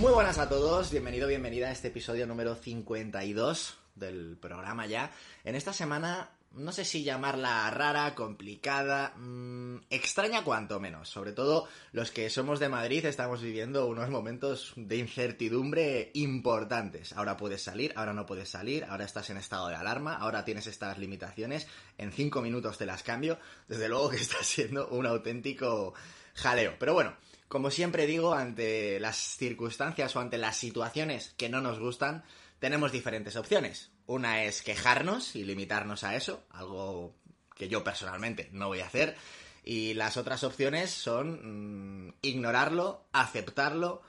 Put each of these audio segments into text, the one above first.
Muy buenas a todos, bienvenido, bienvenida a este episodio número 52 del programa ya. En esta semana, no sé si llamarla rara, complicada, mmm, extraña cuanto menos. Sobre todo los que somos de Madrid estamos viviendo unos momentos de incertidumbre importantes. Ahora puedes salir, ahora no puedes salir, ahora estás en estado de alarma, ahora tienes estas limitaciones, en cinco minutos te las cambio. Desde luego que está siendo un auténtico jaleo. Pero bueno, como siempre digo, ante las circunstancias o ante las situaciones que no nos gustan, tenemos diferentes opciones. Una es quejarnos y limitarnos a eso, algo que yo personalmente no voy a hacer. Y las otras opciones son mmm, ignorarlo, aceptarlo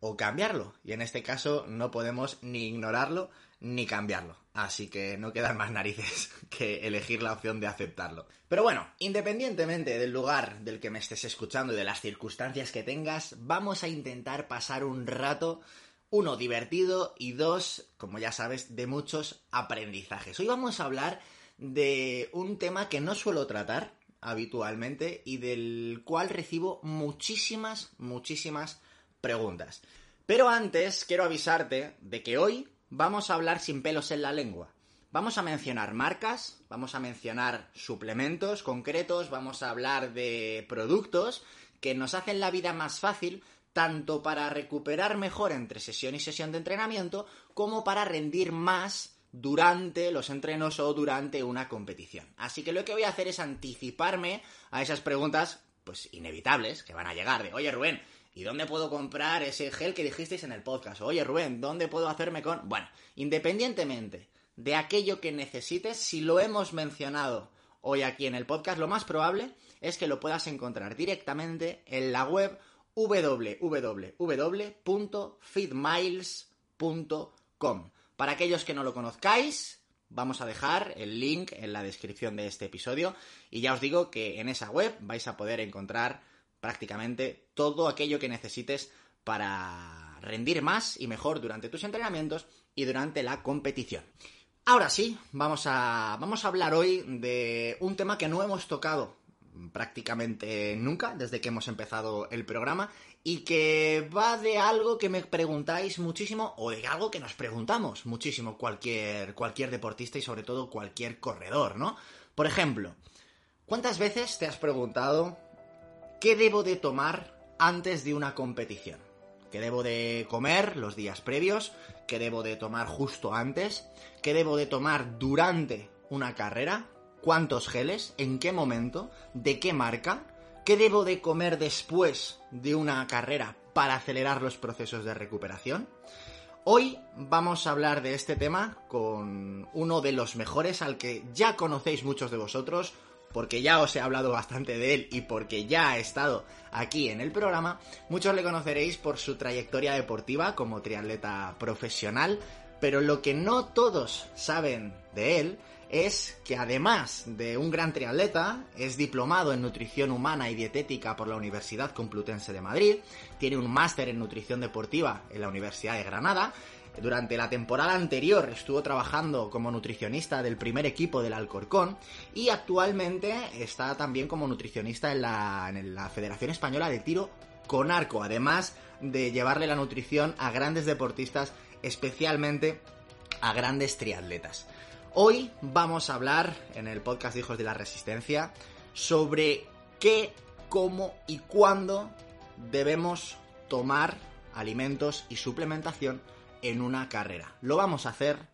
o cambiarlo. Y en este caso no podemos ni ignorarlo ni cambiarlo. Así que no quedan más narices que elegir la opción de aceptarlo. Pero bueno, independientemente del lugar del que me estés escuchando y de las circunstancias que tengas, vamos a intentar pasar un rato, uno divertido y dos, como ya sabes, de muchos aprendizajes. Hoy vamos a hablar de un tema que no suelo tratar habitualmente y del cual recibo muchísimas, muchísimas preguntas. Pero antes quiero avisarte de que hoy vamos a hablar sin pelos en la lengua. Vamos a mencionar marcas, vamos a mencionar suplementos concretos, vamos a hablar de productos que nos hacen la vida más fácil tanto para recuperar mejor entre sesión y sesión de entrenamiento como para rendir más durante los entrenos o durante una competición. Así que lo que voy a hacer es anticiparme a esas preguntas pues inevitables que van a llegar de, "Oye, Rubén, ¿Y dónde puedo comprar ese gel que dijisteis en el podcast? Oye, Rubén, ¿dónde puedo hacerme con...? Bueno, independientemente de aquello que necesites, si lo hemos mencionado hoy aquí en el podcast, lo más probable es que lo puedas encontrar directamente en la web www.feedmiles.com. Para aquellos que no lo conozcáis, vamos a dejar el link en la descripción de este episodio y ya os digo que en esa web vais a poder encontrar prácticamente todo aquello que necesites para rendir más y mejor durante tus entrenamientos y durante la competición. Ahora sí, vamos a, vamos a hablar hoy de un tema que no hemos tocado prácticamente nunca desde que hemos empezado el programa y que va de algo que me preguntáis muchísimo o de algo que nos preguntamos muchísimo cualquier, cualquier deportista y sobre todo cualquier corredor, ¿no? Por ejemplo, ¿cuántas veces te has preguntado ¿Qué debo de tomar antes de una competición? ¿Qué debo de comer los días previos? ¿Qué debo de tomar justo antes? ¿Qué debo de tomar durante una carrera? ¿Cuántos geles? ¿En qué momento? ¿De qué marca? ¿Qué debo de comer después de una carrera para acelerar los procesos de recuperación? Hoy vamos a hablar de este tema con uno de los mejores al que ya conocéis muchos de vosotros, porque ya os he hablado bastante de él y porque ya ha estado aquí en el programa, muchos le conoceréis por su trayectoria deportiva como triatleta profesional, pero lo que no todos saben de él es que además de un gran triatleta, es diplomado en nutrición humana y dietética por la Universidad Complutense de Madrid, tiene un máster en nutrición deportiva en la Universidad de Granada, durante la temporada anterior estuvo trabajando como nutricionista del primer equipo del Alcorcón y actualmente está también como nutricionista en la, Federación Española de Tiro con arco, además de llevarle la nutrición a grandes deportistas, especialmente a grandes triatletas. Hoy vamos a hablar en el podcast Hijos de la Resistencia sobre qué, cómo y cuándo debemos tomar alimentos y suplementación en una carrera. Lo vamos a hacer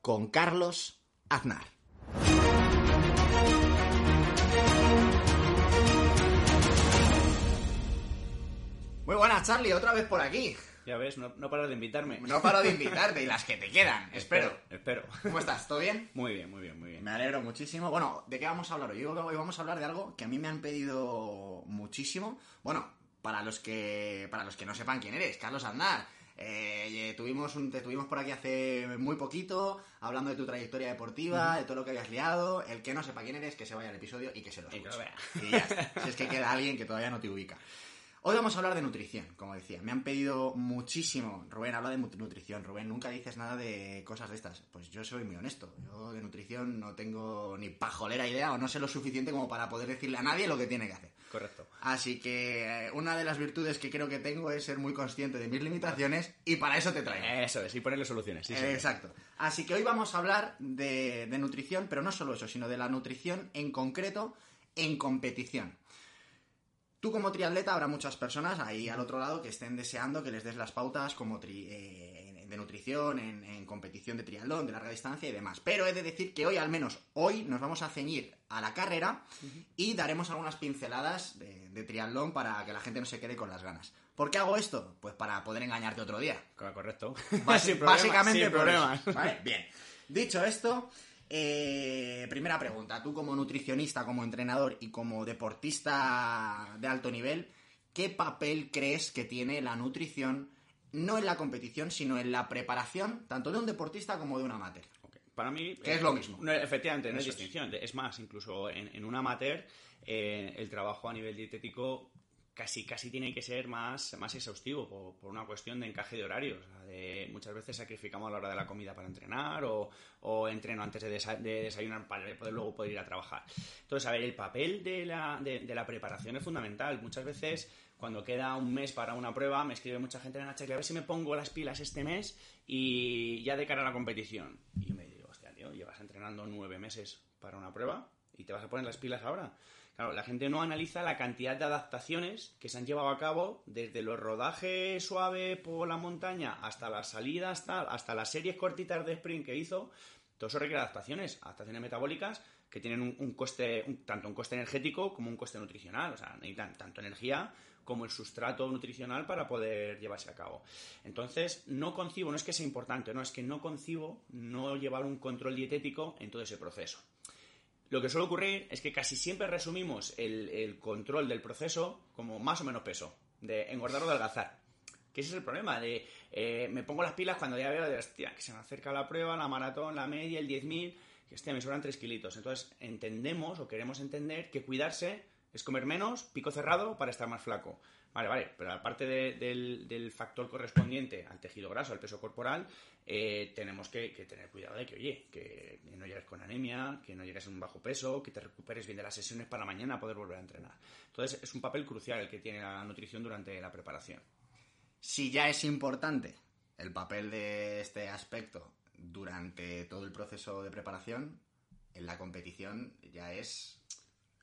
con Carlos Aznar. Muy buenas, Charlie, otra vez por aquí. Ya ves, no, no paras de invitarme. No paro de invitarte y las que te quedan, espero. Espero. ¿Cómo estás? ¿Todo bien? Muy bien, muy bien, muy bien. Me alegro muchísimo. Bueno, ¿de qué vamos a hablar hoy? Yo creo que hoy vamos a hablar de algo que a mí me han pedido muchísimo. Bueno, para los que para los que no sepan quién eres, Carlos Aznar, Eh, tuvimos un, te tuvimos por aquí hace muy poquito, hablando de tu trayectoria deportiva, de todo lo que habías liado. El que no sepa quién eres, que se vaya al episodio y que se lo escuche. Y ya está. Si es que queda alguien que todavía no te ubica. Hoy vamos a hablar de nutrición, como decía. Me han pedido muchísimo. Rubén, habla de nutrición. Rubén, nunca dices nada de cosas de estas. Pues yo soy muy honesto. Yo de nutrición no tengo ni pajolera idea o no sé lo suficiente como para poder decirle a nadie lo que tiene que hacer. Correcto. Así que eh, una de las virtudes que creo que tengo es ser muy consciente de mis limitaciones y para eso te traigo. Eso es, y ponerle soluciones. Sí, sí. Eh, Exacto. Así que hoy vamos a hablar de, de nutrición, pero no solo eso, sino de la nutrición en concreto en competición. Tú como triatleta habrá muchas personas ahí al otro lado que estén deseando que les des las pautas como tri- eh, de nutrición en, en competición de triatlón, de larga distancia y demás. Pero he de decir que hoy, al menos hoy, nos vamos a ceñir a la carrera y daremos algunas pinceladas de, de triatlón para que la gente no se quede con las ganas. ¿Por qué hago esto? Pues para poder engañarte otro día. Co- Correcto. Sin básicamente sin por problemas. ¿vale? Bien. Dicho esto, eh, primera pregunta. Tú como nutricionista, como entrenador y como deportista de alto nivel, ¿qué papel crees que tiene la nutrición no en la competición, sino en la preparación tanto de un deportista como de un amateur? Ok. Para mí... Que es lo mismo. no, efectivamente, no hay Eso es. distinción. Es más, incluso en, en un amateur, eh, el trabajo a nivel dietético casi, casi tiene que ser más, más exhaustivo por, por una cuestión de encaje de horarios. O sea, de- muchas veces sacrificamos la hora de la comida para entrenar o, o entreno antes de, desa- de desayunar para poder luego poder ir a trabajar. Entonces, a ver, el papel de la, de, de la preparación es fundamental. Muchas veces, cuando queda un mes para una prueba, me escribe mucha gente en la a ver si me pongo las pilas este mes y ya de cara a la competición. Y yo me digo, hostia, tío, llevas entrenando nueve meses para una prueba y te vas a poner las pilas ahora. Claro, la gente no analiza la cantidad de adaptaciones que se han llevado a cabo desde los rodajes suave por la montaña hasta las salidas, tal, hasta las series cortitas de sprint que hizo. Todo eso requiere adaptaciones, adaptaciones metabólicas que tienen un, coste, tanto un coste energético como un coste nutricional. O sea, necesitan tanto energía como el sustrato nutricional para poder llevarse a cabo. Entonces, no concibo, no es que sea importante, no, es que no concibo no llevar un control dietético en todo ese proceso. Lo que suele ocurrir es que casi siempre resumimos el, control del proceso como más o menos peso, de engordar o de adelgazar. Que ese es el problema, de eh, me pongo las pilas cuando ya veo hostia, que se me acerca la prueba, la maratón, la media, el 10.000, que hostia, me sobran 3 kilitos. Entonces entendemos o queremos entender que cuidarse es comer menos, pico cerrado, para estar más flaco. Vale, vale, pero aparte de- del, del factor correspondiente al tejido graso, al peso corporal, eh, tenemos que, que tener cuidado de que, oye, que no llegues con anemia, que no llegues en un bajo peso, que te recuperes bien de las sesiones para mañana poder volver a entrenar. Entonces, es un papel crucial el que tiene la nutrición durante la preparación. Si ya es importante el papel de este aspecto durante todo el proceso de preparación, en la competición ya es,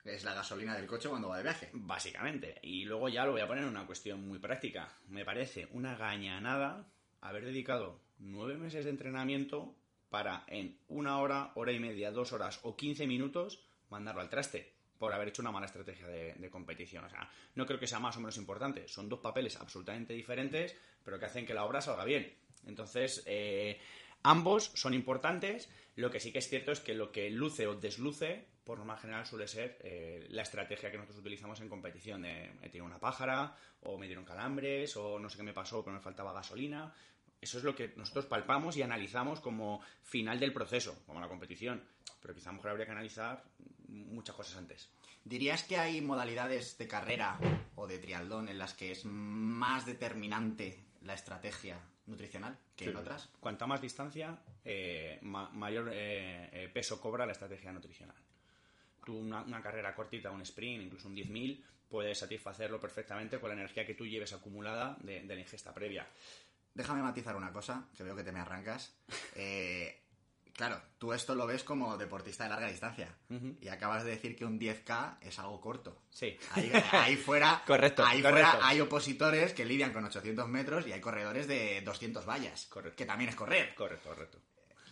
es la gasolina del coche cuando va de viaje. Básicamente. Y luego ya lo voy a poner en una cuestión muy práctica. Me parece una gañanada haber dedicado nueve meses de entrenamiento para en una hora, hora y media, dos horas o quince minutos mandarlo al traste por haber hecho una mala estrategia de, competición. O sea, no creo que sea más o menos importante. Son dos papeles absolutamente diferentes, pero que hacen que la obra salga bien. Entonces, eh, ambos son importantes. Lo que sí que es cierto es que lo que luce o desluce, por norma general, suele ser eh, la estrategia que nosotros utilizamos en competición. De, me tiré una pájara, o me dieron calambres, o no sé qué me pasó, pero me faltaba gasolina. Eso es lo que nosotros palpamos y analizamos como final del proceso, como la competición. Pero quizá a lo mejor habría que analizar muchas cosas antes. ¿Dirías que hay modalidades de carrera o de triatlón en las que es más determinante la estrategia nutricional que en Sí. otras? Cuanta más distancia, eh, ma- mayor eh, eh, peso cobra la estrategia nutricional. Tú una, una carrera cortita, un sprint, incluso un 10.000, puedes satisfacerlo perfectamente con la energía que tú lleves acumulada de, de la ingesta previa. Déjame matizar una cosa, que veo que te me arrancas. Eh, claro, tú esto lo ves como deportista de larga distancia. Y acabas de decir que un 10K es algo corto. Sí. Ahí, ahí fuera, Correcto, ahí correcto. fuera hay opositores que lidian con 800 metros y hay corredores de 200 vallas. Correcto. Que también es correr. Correcto, correcto.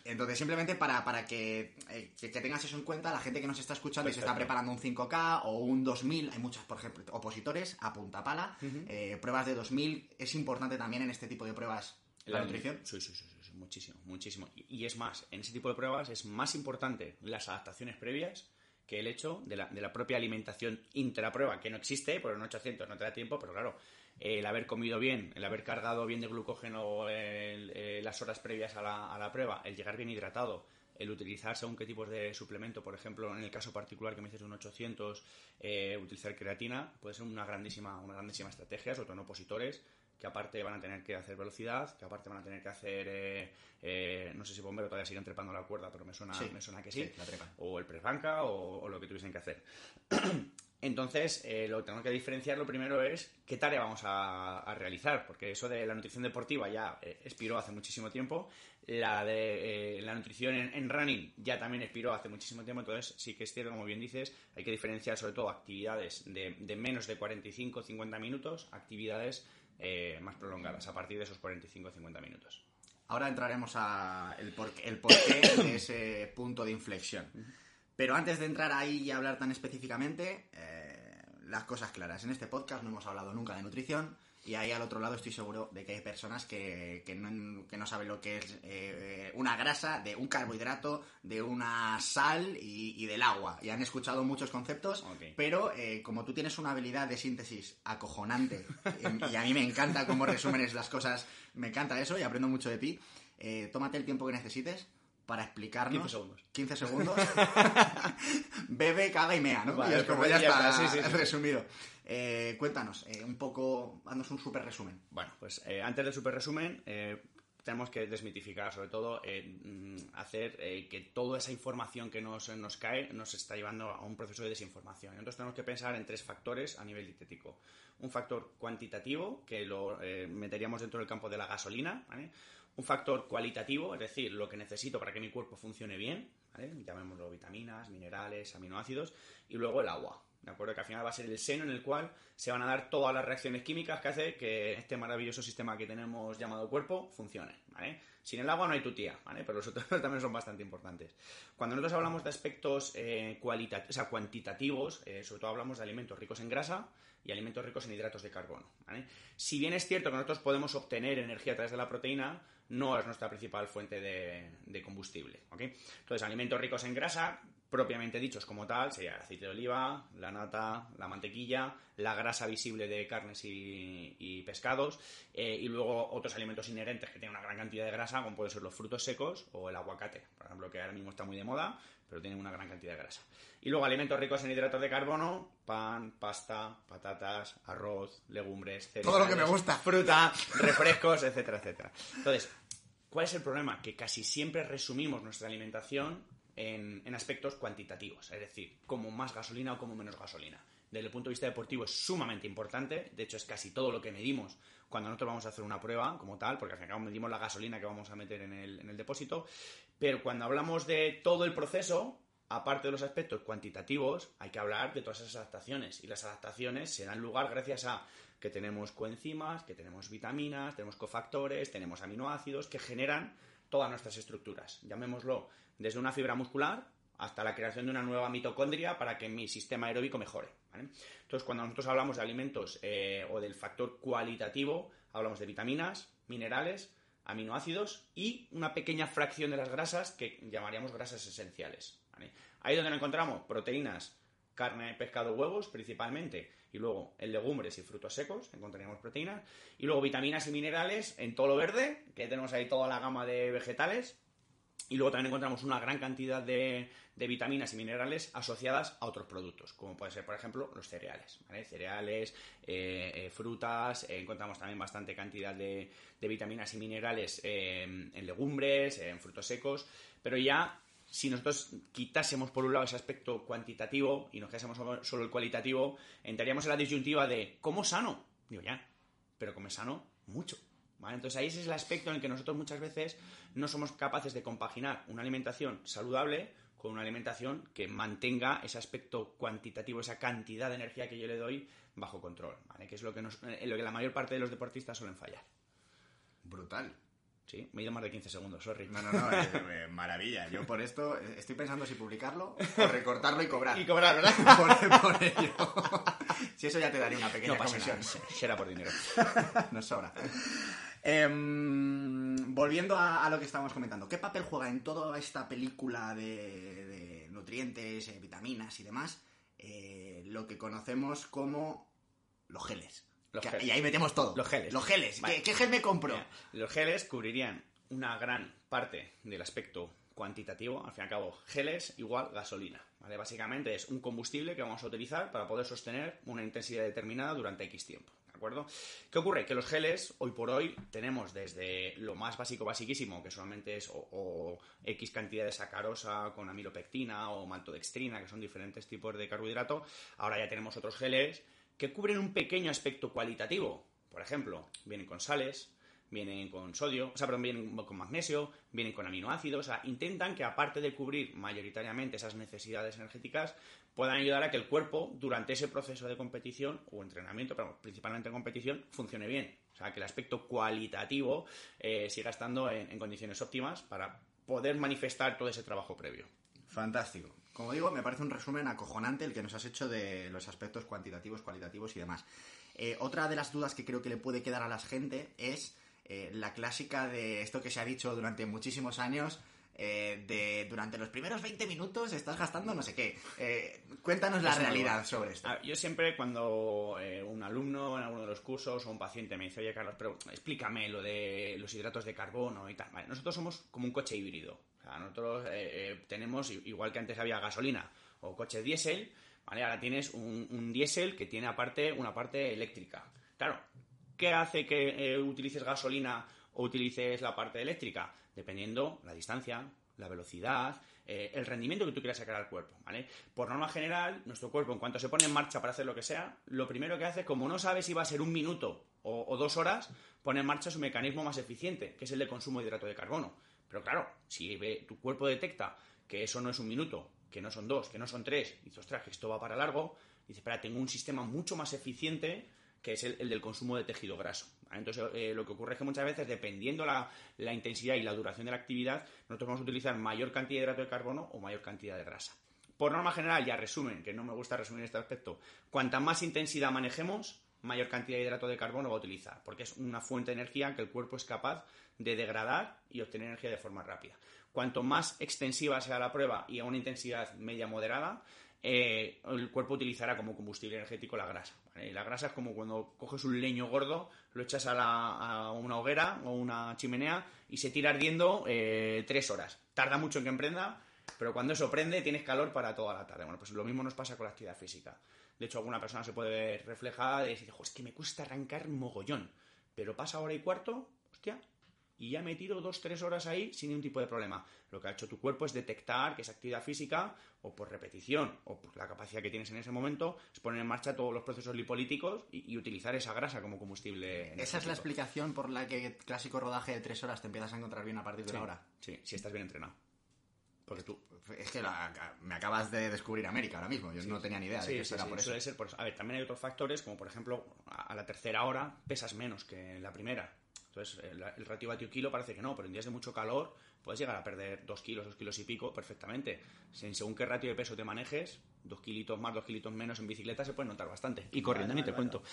Entonces, simplemente para, para que, eh, que, que tengas eso en cuenta, la gente que nos está escuchando y se está preparando un 5K o un 2000, hay muchas, por ejemplo, opositores a punta pala, eh, pruebas de 2000, es importante también en este tipo de pruebas la, nutrición. Sí, sí, sí, sí, sí, muchísimo, muchísimo. Y, y es más, en ese tipo de pruebas es más importante las adaptaciones previas que el hecho de la, de la propia alimentación intraprueba, que no existe, por un 800 no te da tiempo, pero claro, el haber comido bien, el haber cargado bien de glucógeno eh, las horas previas a la, a la prueba, el llegar bien hidratado, el utilizar según qué tipos de suplemento, por ejemplo, en el caso particular que me dices un 800, eh, utilizar creatina, puede ser una grandísima, una grandísima estrategia, sobre todo en opositores, que aparte van a tener que hacer velocidad, que aparte van a tener que hacer, eh, eh, no sé si bombero todavía siguen trepando la cuerda, pero me suena, me suena que sí, o el prefanca o, o lo que tuviesen que hacer. Entonces, eh, lo que tenemos que diferenciar lo primero es qué tarea vamos a, realizar, porque eso de la nutrición deportiva ya eh, expiró hace muchísimo tiempo, la de eh, la nutrición en, running ya también expiró hace muchísimo tiempo, entonces sí que es cierto, como bien dices, hay que diferenciar sobre todo actividades de, menos de 45-50 minutos, actividades más prolongadas, a partir de esos 45-50 minutos. Ahora entraremos a el, el porqué de ese punto de inflexión. Pero antes de entrar ahí y hablar tan específicamente, eh, las cosas claras. En este podcast no hemos hablado nunca de nutrición y ahí al otro lado estoy seguro de que hay personas que, no, saben lo que es eh, una grasa, de un carbohidrato, de una sal y, del agua. Y han escuchado muchos conceptos, pero eh, como tú tienes una habilidad de síntesis acojonante y a mí me encanta cómo resúmenes las cosas, me encanta eso y aprendo mucho de ti, tómate el tiempo que necesites para explicarnos. 15 segundos. 15 segundos. Bebe, caga y mea, ¿no? y es como ya, está, resumido. Eh, cuéntanos, eh, un poco, haznos un super resumen. Bueno, pues eh, antes del super resumen, tenemos que desmitificar, sobre todo, mm, hacer que toda esa información que nos, nos cae nos está llevando a un proceso de desinformación. Entonces tenemos que pensar en tres factores a nivel dietético. Un factor cuantitativo, que lo meteríamos dentro del campo de la gasolina, ¿vale? Un factor cualitativo, es decir, lo que necesito para que mi cuerpo funcione bien, ¿vale? llamémoslo vitaminas, minerales, aminoácidos, y luego el agua, ¿de acuerdo? Que al final va a ser el seno en el cual se van a dar todas las reacciones químicas que hace que este maravilloso sistema que tenemos llamado cuerpo funcione. Sin el agua no hay tu tía, ¿vale? Pero los otros también son bastante importantes. Cuando nosotros hablamos de aspectos eh, o sea, cuantitativos, eh, sobre todo hablamos de alimentos ricos en grasa, y alimentos ricos en hidratos de carbono. Si bien es cierto que nosotros podemos obtener energía a través de la proteína, no es nuestra principal fuente de, combustible. Entonces, alimentos ricos en grasa, propiamente dichos como tal, sería el aceite de oliva, la nata, la mantequilla, la grasa visible de carnes y, pescados, eh, y luego otros alimentos inherentes que tienen una gran cantidad de grasa, como pueden ser los frutos secos o el aguacate, por ejemplo, que ahora mismo está muy de moda, pero tienen una gran cantidad de grasa. Y luego alimentos ricos en hidratos de carbono, pan, pasta, patatas, arroz, legumbres, cereales, todo lo que me gusta, fruta, refrescos, etcétera, etcétera. Entonces, ¿cuál es el problema? Que casi siempre resumimos nuestra alimentación en, aspectos cuantitativos, es decir, como más gasolina o como menos gasolina desde el punto de vista deportivo es sumamente importante. De hecho, es casi todo lo que medimos cuando nosotros vamos a hacer una prueba como tal, porque al final medimos la gasolina que vamos a meter en el, en el depósito. Pero cuando hablamos de todo el proceso, aparte de los aspectos cuantitativos, hay que hablar de todas esas adaptaciones. Y las adaptaciones se dan lugar gracias a que tenemos coenzimas, que tenemos vitaminas, tenemos cofactores, tenemos aminoácidos que generan todas nuestras estructuras. Llamémoslo desde una fibra muscular hasta la creación de una nueva mitocondria para que mi sistema aeróbico mejore. Entonces, cuando nosotros hablamos de alimentos eh, o del factor cualitativo, hablamos de vitaminas, minerales, aminoácidos y una pequeña fracción de las grasas que llamaríamos grasas esenciales. Ahí donde encontramos proteínas, carne, pescado, huevos principalmente, y luego en legumbres y frutos secos encontraríamos proteínas, y luego vitaminas y minerales en todo lo verde, que tenemos ahí toda la gama de vegetales, y luego también encontramos una gran cantidad de, vitaminas y minerales asociadas a otros productos, como puede ser, por ejemplo, los cereales. Cereales, eh, eh, frutas, eh, encontramos también bastante cantidad de, vitaminas y minerales en legumbres, en frutos secos, pero ya si nosotros quitásemos por un lado ese aspecto cuantitativo y nos quedásemos solo el cualitativo, entraríamos en la disyuntiva de ¿cómo sano? Digo, ya, pero come sano mucho. Entonces ahí ese es el aspecto en el que nosotros muchas veces no somos capaces de compaginar una alimentación saludable con una alimentación que mantenga ese aspecto cuantitativo, esa cantidad de energía que yo le doy bajo control, Que es lo que, lo que la mayor parte de los deportistas suelen fallar. Brutal. Sí, me he ido más de 15 segundos, sorry. No, no, no, eh, maravilla. Yo por esto eh, estoy pensando si publicarlo o recortarlo y cobrar. Y cobrar, ¿verdad? por, ello. si eso ya te daría una pequeña no comisión. Será por dinero. Nos sobra. Em, volviendo a, lo que estábamos comentando, ¿qué papel juega en toda esta película de, nutrientes, eh, vitaminas y demás, eh, lo que conocemos como los geles. Los Que- geles. Y ahí metemos todo. Los geles. Los geles. Vale. ¿Qué, qué gel me compro? Mira, Los geles cubrirían una gran parte del aspecto cuantitativo. Al fin y al cabo, geles igual gasolina. ¿vale? Básicamente es un combustible que vamos a utilizar para poder sostener una intensidad determinada durante X tiempo. ¿De acuerdo? ¿Qué ocurre? Que los geles, hoy por hoy, tenemos desde lo más básico, basiquísimo, que solamente es o, X cantidad de sacarosa con amilopectina o maltodextrina, que son diferentes tipos de carbohidrato. Ahora ya tenemos otros geles que cubren un pequeño aspecto cualitativo. Por ejemplo, vienen con sales, vienen con sodio, o sea, perdón, vienen con magnesio, vienen con aminoácidos, o sea, intentan que aparte de cubrir mayoritariamente esas necesidades energéticas, puedan ayudar a que el cuerpo durante ese proceso de competición o entrenamiento, pero principalmente en competición, funcione bien. O sea, que el aspecto cualitativo eh, siga estando en, condiciones óptimas para poder manifestar todo ese trabajo previo. Fantástico. Como digo, me parece un resumen acojonante el que nos has hecho de los aspectos cuantitativos, cualitativos y demás. Eh, otra de las dudas que creo que le puede quedar a la gente es eh, la clásica de esto que se ha dicho durante muchísimos años, eh, de durante los primeros 20 minutos estás gastando no sé qué. Eh, cuéntanos la Es realidad bueno. sobre esto. Yo siempre cuando eh, un alumno en alguno de los cursos o un paciente me dice, oye Carlos, pero explícame lo de los hidratos de carbono y tal. Vale, nosotros somos como un coche híbrido. O sea, nosotros tenemos, igual que antes había gasolina o coche diésel, ¿vale? ahora tienes un, un diésel que tiene aparte una parte eléctrica. Claro, ¿qué hace que eh, utilices gasolina o utilices la parte eléctrica? Dependiendo la distancia, la velocidad, eh, el rendimiento que tú quieras sacar al cuerpo, ¿vale? Por norma general, nuestro cuerpo, en cuanto se pone en marcha para hacer lo que sea, lo primero que hace, como no sabe si va a ser un minuto o, dos horas, pone en marcha su mecanismo más eficiente, que es el de consumo de hidrato de carbono. Pero claro, si tu cuerpo detecta que eso no es un minuto, que no son dos, que no son tres, y dices, ostras, que esto va para largo, dice, espera, tengo un sistema mucho más eficiente que es el, el del consumo de tejido graso. Entonces, eh, lo que ocurre es que muchas veces, dependiendo la, la intensidad y la duración de la actividad, nosotros vamos a utilizar mayor cantidad de hidrato de carbono o mayor cantidad de grasa. Por norma general, ya resumen, que no me gusta resumir este aspecto, cuanta más intensidad manejemos, mayor cantidad de hidrato de carbono va a utilizar, porque es una fuente de energía que el cuerpo es capaz de degradar y obtener energía de forma rápida. Cuanto más extensiva sea la prueba y a una intensidad media moderada, eh, el cuerpo utilizará como combustible energético la grasa. Y la grasa es como cuando coges un leño gordo, lo echas a, la- una hoguera o una chimenea y se tira ardiendo eh, tres horas. Tarda mucho en que emprenda, pero cuando eso prende tienes calor para toda la tarde. Bueno, pues lo mismo nos pasa con la actividad física. De hecho, alguna persona se puede ver reflejada y decir, "Jo, es que me cuesta arrancar mogollón. Pero pasa hora y cuarto, hostia, y ya he metido dos, tres horas ahí sin ningún tipo de problema. Lo que ha hecho tu cuerpo es detectar que esa actividad física, o por repetición, o por la capacidad que tienes en ese momento, es poner en marcha todos los procesos lipolíticos y, y utilizar esa grasa como combustible. Esa es la explicación por la que el clásico rodaje de tres horas te empiezas a encontrar bien a partir de Sí, la hora. sí, si estás bien entrenado. Porque tú, Es que la- me acabas de descubrir América ahora mismo. Yo no tenía ni idea de que sí, era por eso. suele ser por eso. A ver, también hay otros factores, como por ejemplo, a la tercera hora pesas menos que en la primera. Entonces, el, el ratio vatio-kilo parece que no, pero en días de mucho calor puedes llegar a perder dos kilos, dos kilos y pico perfectamente. Según qué ratio de peso te manejes, dos kilitos más, dos kilitos menos en bicicleta se puede notar bastante. Y corriendo Vale, ni te vale, cuento.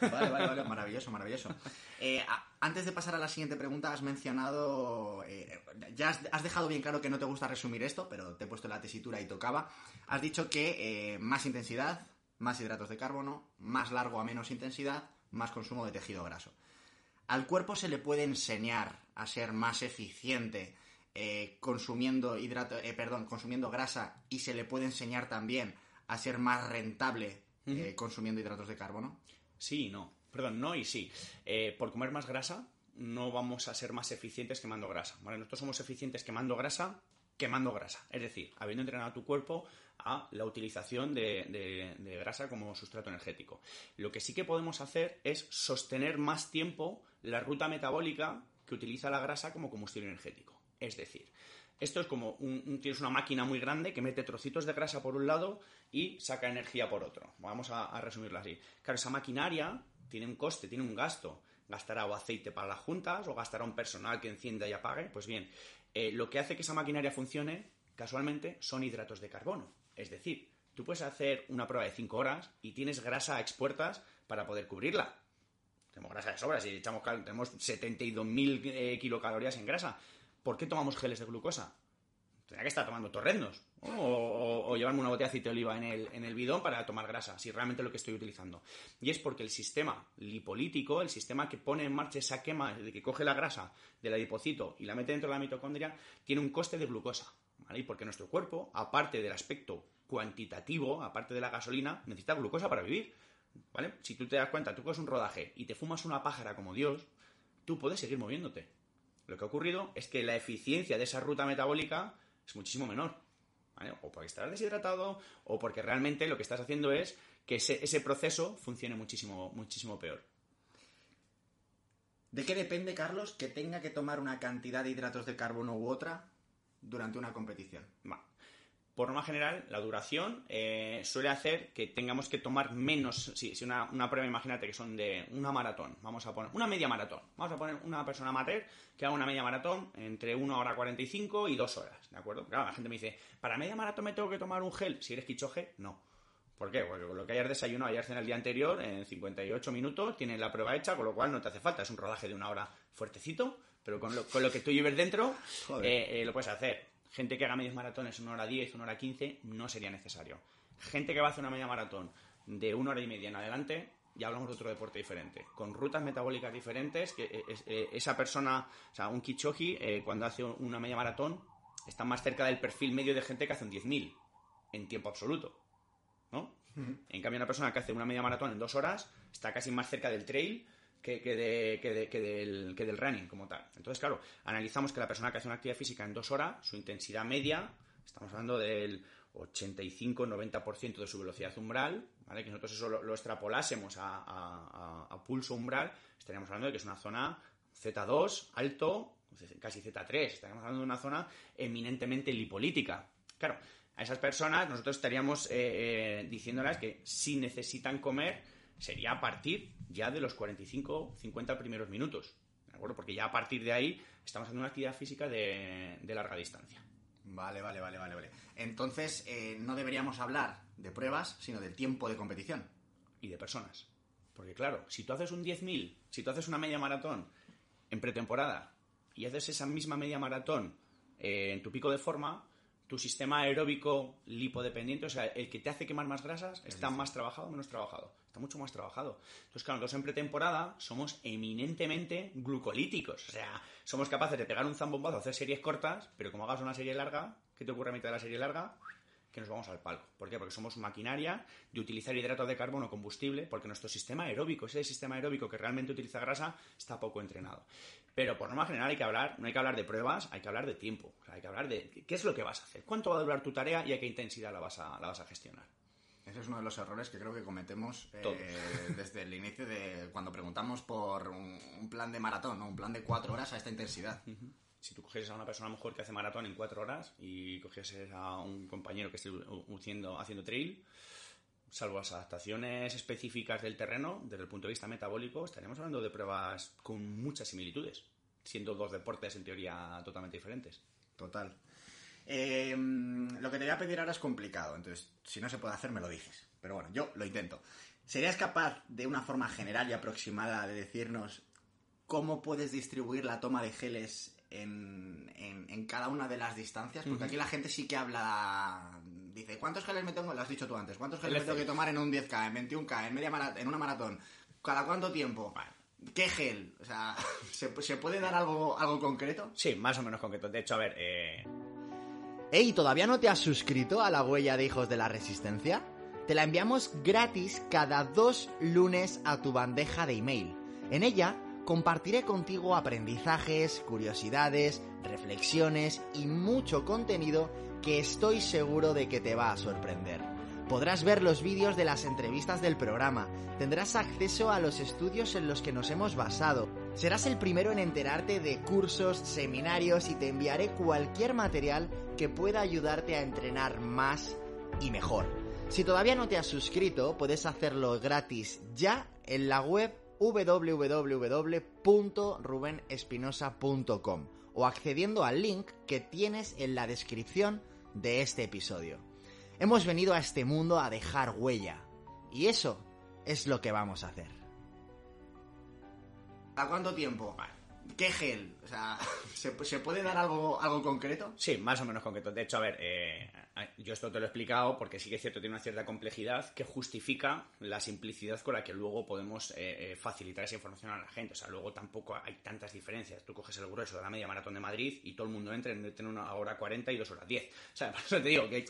Vale, vale, vale, maravilloso, maravilloso. Eh, antes de pasar a la siguiente pregunta, has mencionado. eh, ya has, has dejado bien claro que no te gusta resumir esto, pero te he puesto la tesitura y tocaba. Has dicho que eh, más intensidad, más hidratos de carbono, más largo a menos intensidad, más consumo de tejido graso. Al cuerpo se le puede enseñar a ser más eficiente eh, consumiendo hidrato, eh, perdón, consumiendo grasa y se le puede enseñar también a ser más rentable eh, consumiendo hidratos de carbono. Sí y no. Perdón, no y sí. Eh, por comer más grasa, no vamos a ser más eficientes quemando grasa. ¿vale? Nosotros somos eficientes quemando grasa, quemando grasa. Es decir, habiendo entrenado a tu cuerpo a la utilización de, grasa como sustrato energético. Lo que sí que podemos hacer es sostener más tiempo la ruta metabólica que utiliza la grasa como combustible energético. Es decir, esto es como un- tienes una máquina muy grande que mete trocitos de grasa por un lado y saca energía por otro. Vamos a, a resumirlo así. Claro, esa maquinaria tiene un coste, tiene un gasto. Gastará o aceite para las juntas o gastará un personal que encienda y apague. Pues bien, eh, lo que hace que esa maquinaria funcione, casualmente, son hidratos de carbono. Es decir, tú puedes hacer una prueba de 5 horas y tienes grasa a expuertas para poder cubrirla. Tenemos grasa de sobra, si echamos tenemos 72.000 eh, kilocalorías en grasa. ¿Por qué tomamos geles de glucosa? Tendría que estar tomando torrendos. O, llevarme una botella de aceite de oliva en el, en el bidón para tomar grasa, si realmente lo que estoy utilizando. Y es porque el sistema lipolítico, el sistema que pone en marcha esa quema, de que coge la grasa del adipocito y la mete dentro de la mitocondria, tiene un coste de glucosa. ¿vale? Y porque nuestro cuerpo, aparte del aspecto cuantitativo, aparte de la gasolina, necesita glucosa para vivir. ¿Vale? Si tú te das cuenta, tú coges un rodaje y te fumas una pájara como Dios, tú puedes seguir moviéndote. Lo que ha ocurrido es que la eficiencia de esa ruta metabólica es muchísimo menor. O porque estarás deshidratado, o porque realmente lo que estás haciendo es que ese, proceso funcione muchísimo, muchísimo peor. ¿De qué depende, Carlos, que tenga que tomar una cantidad de hidratos de carbono u otra durante una competición? Por norma general, la duración eh, suele hacer que tengamos que tomar menos. Si, si una, prueba, imagínate que son de una maratón, vamos a poner una media maratón. Vamos a poner una persona amateur que haga una media maratón entre 1 hora 45 y 2 horas, ¿de acuerdo? Claro, la gente me dice, ¿para media maratón me tengo que tomar un gel? Si eres quichoje, no. ¿Por qué? Porque lo que hayas desayunado, hayas cenado el día anterior, en 58 minutos, tienes la prueba hecha, con lo cual no te hace falta. Es un rodaje de una hora fuertecito, pero con lo, con lo que tú lleves dentro, eh, eh, lo puedes hacer gente que haga medios maratones en una hora 10, una hora 15, no sería necesario. Gente que va a hacer una media maratón de una hora y media en adelante, ya hablamos de otro deporte diferente, con rutas metabólicas diferentes, que eh, eh, esa persona, o sea, un Kichoji, eh, cuando hace una media maratón, está más cerca del perfil medio de gente que hace un 10.000 en tiempo absoluto, ¿no? En cambio, una persona que hace una media maratón en dos horas está casi más cerca del trail que, del, running como tal. Entonces, claro, analizamos que la persona que hace una actividad física en dos horas, su intensidad media, estamos hablando del 85-90% de su velocidad umbral, ¿vale? que nosotros eso lo, extrapolásemos a, pulso umbral, estaríamos hablando de que es una zona Z2, alto, casi Z3, estaríamos hablando de una zona eminentemente lipolítica. Claro, a esas personas nosotros estaríamos eh, eh, diciéndoles que si necesitan comer, sería a partir ya de los 45, 50 primeros minutos. ¿De acuerdo? Porque ya a partir de ahí estamos haciendo una actividad física de, larga distancia. Vale, vale, vale, vale, vale. Entonces, eh, no deberíamos hablar de pruebas, sino del tiempo de competición. Y de personas. Porque claro, si tú haces un 10.000, si tú haces una media maratón en pretemporada y haces esa misma media maratón eh, en tu pico de forma, tu sistema aeróbico lipodependiente, o sea, el que te hace quemar más grasas, está más trabajado o menos trabajado mucho más trabajado. Entonces, claro, nosotros en pretemporada somos eminentemente glucolíticos. O sea, somos capaces de pegar un zambombazo, hacer series cortas, pero como hagas una serie larga, ¿qué te ocurre a mitad de la serie larga? que nos vamos al palo. ¿Por qué? Porque somos maquinaria de utilizar hidratos de carbono combustible, porque nuestro sistema aeróbico, ese sistema aeróbico que realmente utiliza grasa, está poco entrenado. Pero por norma general hay que hablar, no hay que hablar de pruebas, hay que hablar de tiempo. hay que hablar de qué es lo que vas a hacer, cuánto va a durar tu tarea y a qué intensidad la vas a, la vas a gestionar. Ese es uno de los errores que creo que cometemos eh, desde el inicio de cuando preguntamos por un, plan de maratón, ¿no? un plan de cuatro horas a esta intensidad. Si tú cogieses a una persona mejor que hace maratón en cuatro horas y cogieses a un compañero que esté haciendo, haciendo trail, salvo las adaptaciones específicas del terreno, desde el punto de vista metabólico, estaríamos hablando de pruebas con muchas similitudes, siendo dos deportes en teoría totalmente diferentes. Total. Em, lo que te voy a pedir ahora es complicado, entonces si no se puede hacer me lo dices. Pero bueno, yo lo intento. ¿Serías capaz de una forma general y aproximada de decirnos cómo puedes distribuir la toma de geles en, cada una de las distancias? Porque aquí la gente sí que habla... Dice, ¿cuántos geles me tengo? Lo has dicho tú antes. ¿Cuántos geles me tengo que tomar en un 10K, en 21K, en, media en una maratón? ¿Cada cuánto tiempo? ¿Qué gel? O sea, ¿se, puede dar algo, algo concreto? Sí, más o menos concreto. De hecho, a ver, eh, Hey, ¿todavía no te has suscrito a la huella de Hijos de la Resistencia? Te la enviamos gratis cada dos lunes a tu bandeja de email. En ella compartiré contigo aprendizajes, curiosidades, reflexiones y mucho contenido que estoy seguro de que te va a sorprender. Podrás ver los vídeos de las entrevistas del programa, tendrás acceso a los estudios en los que nos hemos basado, serás el primero en enterarte de cursos, seminarios y te enviaré cualquier material que pueda ayudarte a entrenar más y mejor. Si todavía no te has suscrito, puedes hacerlo gratis ya en la web www.rubenespinosa.com o accediendo al link que tienes en la descripción de este episodio. Hemos venido a este mundo a dejar huella y eso es lo que vamos a hacer. ¿A cuánto tiempo? ¿Qué gel? O sea, ¿se, ¿se puede dar algo, algo concreto? Sí, más o menos concreto. De hecho, a ver, eh, yo esto te lo he explicado porque sí que es cierto, tiene una cierta complejidad que justifica la simplicidad con la que luego podemos eh, eh, facilitar esa información a la gente. O sea, luego tampoco hay tantas diferencias. Tú coges el grueso de la media maratón de Madrid y todo el mundo entra en una hora 40 y dos horas 10. O sea, por eso te digo que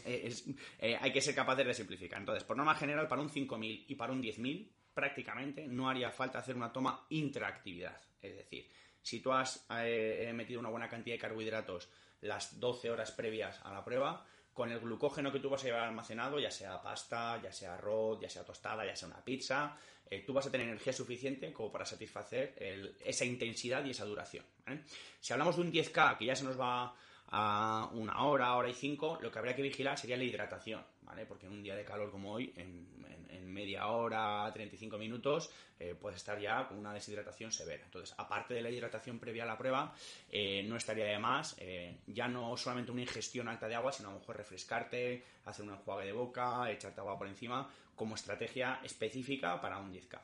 hay que ser capaces de simplificar. Entonces, por norma general, para un 5.000 y para un 10.000, prácticamente no haría falta hacer una toma intraactividad. Es decir, si tú has eh, metido una buena cantidad de carbohidratos las 12 horas previas a la prueba, con el glucógeno que tú vas a llevar almacenado, ya sea pasta, ya sea arroz, ya sea tostada, ya sea una pizza, eh, tú vas a tener energía suficiente como para satisfacer esa intensidad y esa duración. Si hablamos de un 10K que ya se nos va a una hora, hora y cinco, lo que habría que vigilar sería la hidratación, ¿vale? Porque en un día de calor como hoy, en media hora, 35 minutos, eh, puedes estar ya con una deshidratación severa. Entonces, aparte de la hidratación previa a la prueba, eh, no estaría de más eh, ya no solamente una ingestión alta de agua, sino a lo mejor refrescarte, hacer un enjuague de boca, echarte agua por encima, como estrategia específica para un 10K.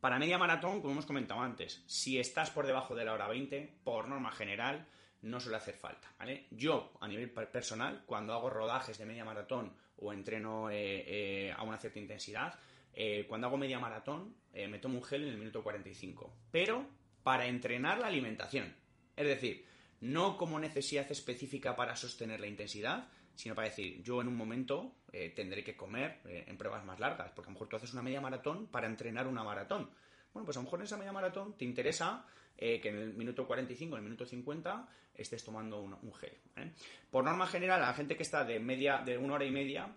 Para media maratón, como hemos comentado antes, si estás por debajo de la hora 20, por norma general, no suele hacer falta. Yo, a nivel personal, cuando hago rodajes de media maratón o entreno eh, eh, a una cierta intensidad, eh, cuando hago media maratón me tomo un gel en el minuto 45, pero para entrenar la alimentación. Es decir, no como necesidad específica para sostener la intensidad, sino para decir, yo en un momento tendré que comer en pruebas más largas, porque a lo mejor tú haces una media maratón para entrenar una maratón. Bueno, pues a lo mejor en esa media maratón te interesa que en el minuto 45, en el minuto 50, estés tomando un, gel. Por norma general, a la gente que está de media, de una hora y media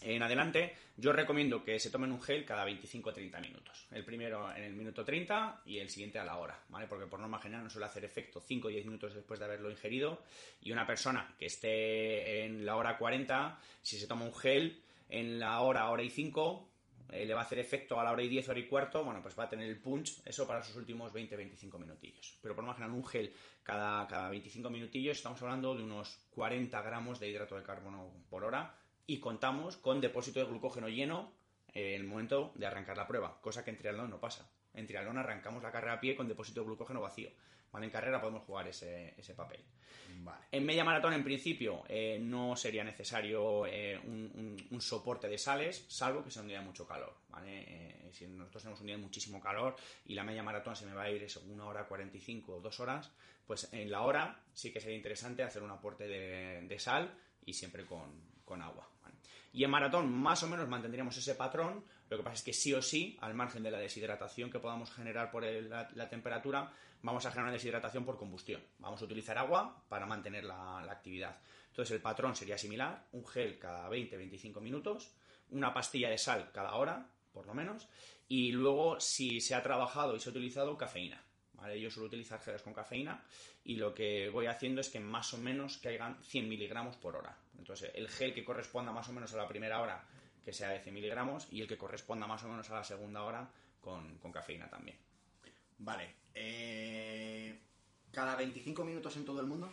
en adelante, yo recomiendo que se tomen un gel cada 25 o 30 minutos. El primero en el minuto 30 y el siguiente a la hora, ¿vale? Porque por norma general no suele hacer efecto 5 o 10 minutos después de haberlo ingerido. Y una persona que esté en la hora 40, si se toma un gel en la hora, hora y 5, eh, le va a hacer efecto a la hora y 10, hora y cuarto, bueno, pues va a tener el punch, eso para sus últimos 20-25 minutillos. Pero por más general, un gel cada, cada 25 minutillos, estamos hablando de unos 40 gramos de hidrato de carbono por hora y contamos con depósito de glucógeno lleno en el momento de arrancar la prueba, cosa que en triatlón no pasa. En triatlón arrancamos la carrera a pie con depósito de glucógeno vacío. En carrera podemos jugar ese, papel. En media maratón, en principio, eh, no sería necesario eh, un, soporte de sales, salvo que sea un día de mucho calor. Eh, si nosotros tenemos un día de muchísimo calor y la media maratón se me va a ir eso, una hora 45 o dos horas, pues en la hora sí que sería interesante hacer un aporte de, sal y siempre con, agua. Y en maratón más o menos mantendríamos ese patrón, lo que pasa es que sí o sí, al margen de la deshidratación que podamos generar por la, temperatura, vamos a generar deshidratación por combustión. Vamos a utilizar agua para mantener la, actividad. Entonces el patrón sería similar, un gel cada 20-25 minutos, una pastilla de sal cada hora, por lo menos, y luego si se ha trabajado y se ha utilizado cafeína. Yo suelo utilizar geles con cafeína y lo que voy haciendo es que más o menos caigan 100 miligramos por hora. Entonces el gel que corresponda más o menos a la primera hora que sea de 100 miligramos y el que corresponda más o menos a la segunda hora con, cafeína también. Vale. Eh, ¿Cada 25 minutos en todo el mundo?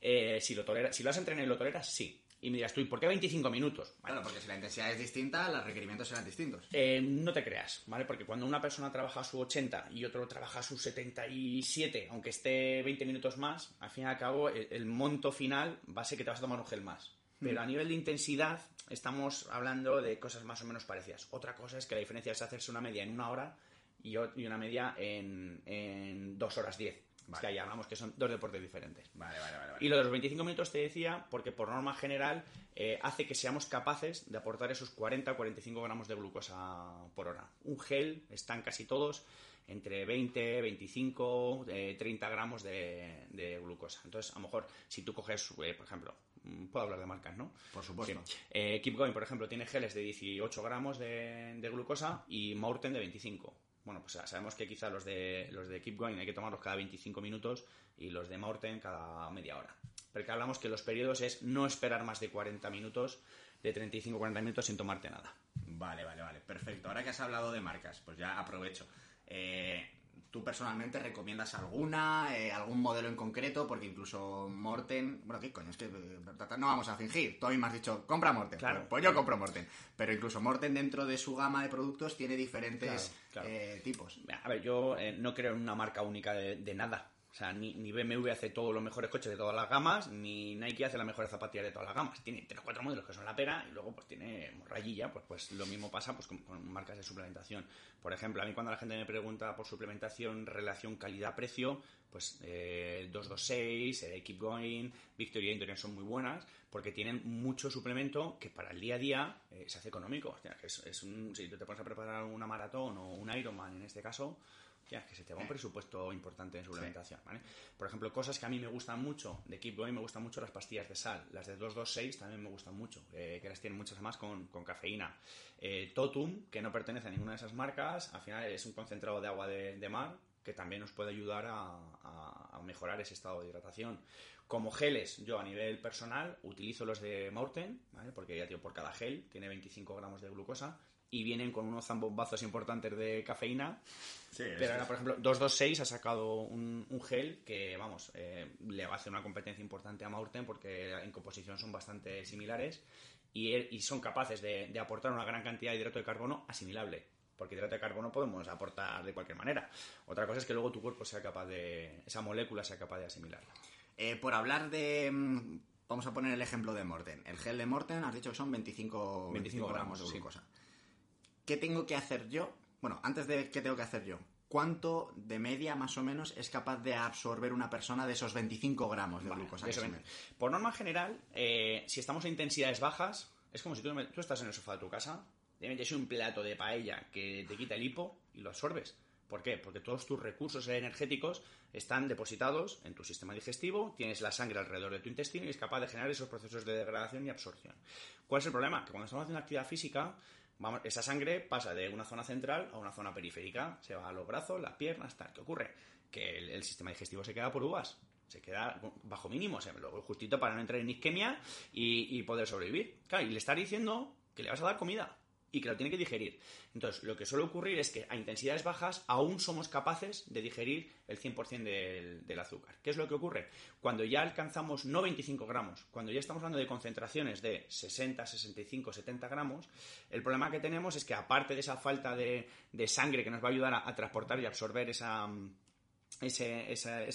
Eh, si, lo tolera, si lo has entrenado y lo toleras, sí. Y me dirás tú, ¿y por qué 25 minutos? Bueno, porque si la intensidad es distinta, los requerimientos serán distintos. Eh, no te creas, ¿vale? Porque cuando una persona trabaja a su 80 y otro trabaja a su 77, aunque esté 20 minutos más, al fin y al cabo, el monto final va a ser que te vas a tomar un gel más. Pero a nivel de intensidad estamos hablando de cosas más o menos parecidas. Otra cosa es que la diferencia es hacerse una media en una hora y una media en, dos horas diez. Es que ahí hablamos que son dos deportes diferentes. Vale, vale, vale, Y lo de los 25 minutos te decía porque por norma general eh, hace que seamos capaces de aportar esos 40 o 45 gramos de glucosa por hora. Un gel están casi todos entre 20, 25, 30 gramos de, glucosa. Entonces, a lo mejor, si tú coges, eh, por ejemplo, mm, puedo hablar de marcas, ¿no? Por supuesto. Eh, Keep Going, por ejemplo, tiene geles de 18 gramos de, glucosa y Mountain de 25. Bueno, pues sabemos que quizá los de, los de Keep Going hay que tomarlos cada 25 minutos y los de Mountain cada media hora. Porque hablamos que los periodos es no esperar más de 40 minutos, de 35-40 minutos sin tomarte nada. Vale, vale, vale. Perfecto. Ahora que has hablado de marcas, pues ya aprovecho. Eh, ¿Tú personalmente recomiendas alguna, eh, algún modelo en concreto? Porque incluso Morten, bueno, ¿qué coño? Es que eh, no vamos a fingir. Tú a mí me has dicho, compra Morten. Claro. Pues yo compro Morten. Pero incluso Morten dentro de su gama de productos tiene diferentes tipos. A ver, yo no creo en una marca única de, nada. O sea, ni, ni BMW hace todos los mejores coches de todas las gamas, ni Nike hace las mejores zapatillas de todas las gamas. Tiene tres o cuatro modelos que son la pera y luego pues tiene rayilla, pues, pues lo mismo pasa pues con, marcas de suplementación. Por ejemplo, a mí cuando la gente me pregunta por suplementación relación calidad-precio, pues eh, 226, eh, Keep Going, Victoria Interior son muy buenas porque tienen mucho suplemento que para el día a día eh, se hace económico. Que es, es un, si tú te pones a preparar una maratón o un Ironman en este caso, ya, que se te va un presupuesto importante en suplementación, ¿vale? Por ejemplo, cosas que a mí me gustan mucho, de Keep Going me gustan mucho las pastillas de sal, las de 226 también me gustan mucho, eh, que las tienen muchas más con, con cafeína. Eh, Totum, que no pertenece a ninguna de esas marcas, al final es un concentrado de agua de, de mar, que también nos puede ayudar a, a, a, mejorar ese estado de hidratación. Como geles, yo a nivel personal utilizo los de Maurten, ¿vale? porque ya tío, por cada gel tiene 25 gramos de glucosa y vienen con unos zambombazos importantes de cafeína. Sí, pero ahora, por ejemplo, 226 ha sacado un, un gel que, vamos, eh, le va a hacer una competencia importante a Maurten porque en composición son bastante similares y, y son capaces de, de aportar una gran cantidad de hidrato de carbono asimilable porque hidrato de carbono podemos aportar de cualquier manera. Otra cosa es que luego tu cuerpo sea capaz de, esa molécula sea capaz de asimilarla. Eh, por hablar de, mm, vamos a poner el ejemplo de Morten. El gel de Morten, has dicho que son 25, 25 gramos de glucosa. Sí. ¿Qué tengo que hacer yo? Bueno, antes de qué tengo que hacer yo. ¿Cuánto de media más o menos es capaz de absorber una persona de esos 25 gramos de Vale, glucosa? eso? Por norma general, eh, si estamos a intensidades bajas, es como si tú, tú estás en el sofá de tu casa, te metes un plato de paella que te quita el hipo y lo absorbes. ¿Por qué? Porque todos tus recursos energéticos están depositados en tu sistema digestivo, tienes la sangre alrededor de tu intestino y es capaz de generar esos procesos de degradación y absorción. ¿Cuál es el problema? Que cuando estamos haciendo actividad física, vamos, esa sangre pasa de una zona central a una zona periférica, se va a los brazos, las piernas, tal. ¿Qué ocurre? Que el, sistema digestivo se queda por uvas, se queda bajo mínimo, o lo justito para no entrar en isquemia y, poder sobrevivir. Claro, y le estás diciendo que le vas a dar comida y que lo tiene que digerir. Entonces, lo que suele ocurrir es que a intensidades bajas aún somos capaces de digerir el 100% del, del, azúcar. ¿Qué es lo que ocurre? Cuando ya alcanzamos no 25 gramos, cuando ya estamos hablando de concentraciones de 60, 65, 70 gramos, el problema que tenemos es que aparte de esa falta de, sangre que nos va a ayudar a, transportar y absorber esa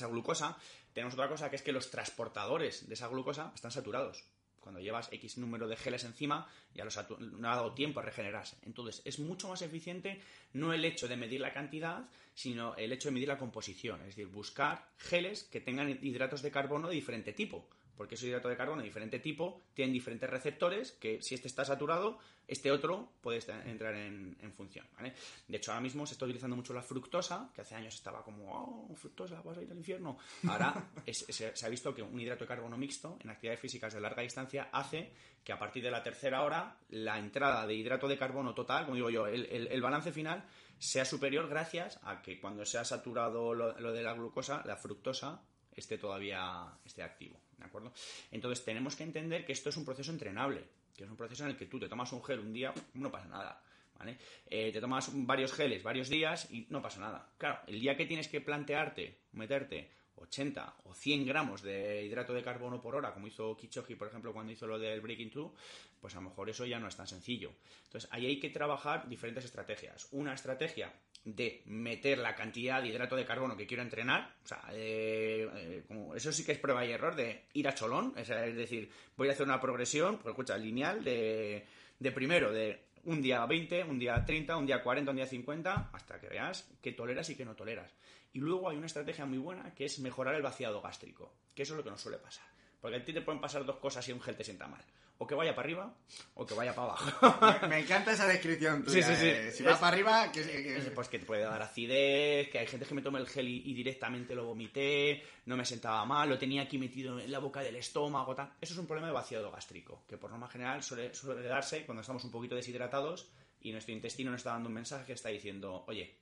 glucosa, tenemos otra cosa que es que los transportadores de esa glucosa están saturados cuando llevas X número de geles encima, ya los ha, no ha dado tiempo a regenerarse. Entonces, es mucho más eficiente no el hecho de medir la cantidad, sino el hecho de medir la composición. Es decir, buscar geles que tengan hidratos de carbono de diferente tipo. Porque esos hidratos de carbono de diferente tipo tienen diferentes receptores que si este está saturado, este otro puede entrar en, en función. ¿vale? De hecho, ahora mismo se está utilizando mucho la fructosa, que hace años estaba como, oh, fructosa, vas a ir al infierno. Ahora es, se, se, ha visto que un hidrato de carbono mixto en actividades físicas de larga distancia hace que a partir de la tercera hora la entrada de hidrato de carbono total, como digo yo, el, el, el balance final sea superior gracias a que cuando se ha saturado lo, lo de la glucosa, la fructosa esté todavía esté activo. ¿De acuerdo? Entonces tenemos que entender que esto es un proceso entrenable, que es un proceso en el que tú te tomas un gel un día, no pasa nada. ¿Vale? Eh, te tomas varios geles varios días y no pasa nada. Claro, el día que tienes que plantearte, meterte 80 o 100 gramos de hidrato de carbono por hora, como hizo Kichoji, por ejemplo, cuando hizo lo del Breaking Through, pues a lo mejor eso ya no es tan sencillo. Entonces, ahí hay que trabajar diferentes estrategias. Una estrategia de meter la cantidad de hidrato de carbono que quiero entrenar, o sea, eh, eh, como eso sí que es prueba y error de ir a cholón, es, decir, voy a hacer una progresión, pues escucha, lineal de, de primero, de un día 20, un día 30, un día 40, un día 50, hasta que veas qué toleras y qué no toleras. Y luego hay una estrategia muy buena que es mejorar el vaciado gástrico, que eso es lo que nos suele pasar. Porque a ti te pueden pasar dos cosas si un gel te sienta mal. O que vaya para arriba o que vaya para abajo. me, me, encanta esa descripción tuya. Sí, sí, sí. Eh. Si va para arriba, que, que... Pues que te puede dar acidez, que hay gente que me toma el gel y, y, directamente lo vomité, no me sentaba mal, lo tenía aquí metido en la boca del estómago, tal. Eso es un problema de vaciado gástrico, que por norma general suele, suele darse cuando estamos un poquito deshidratados y nuestro intestino nos está dando un mensaje que está diciendo, oye,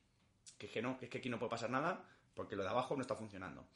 que, que no, que es que aquí no puede pasar nada porque lo de abajo no está funcionando.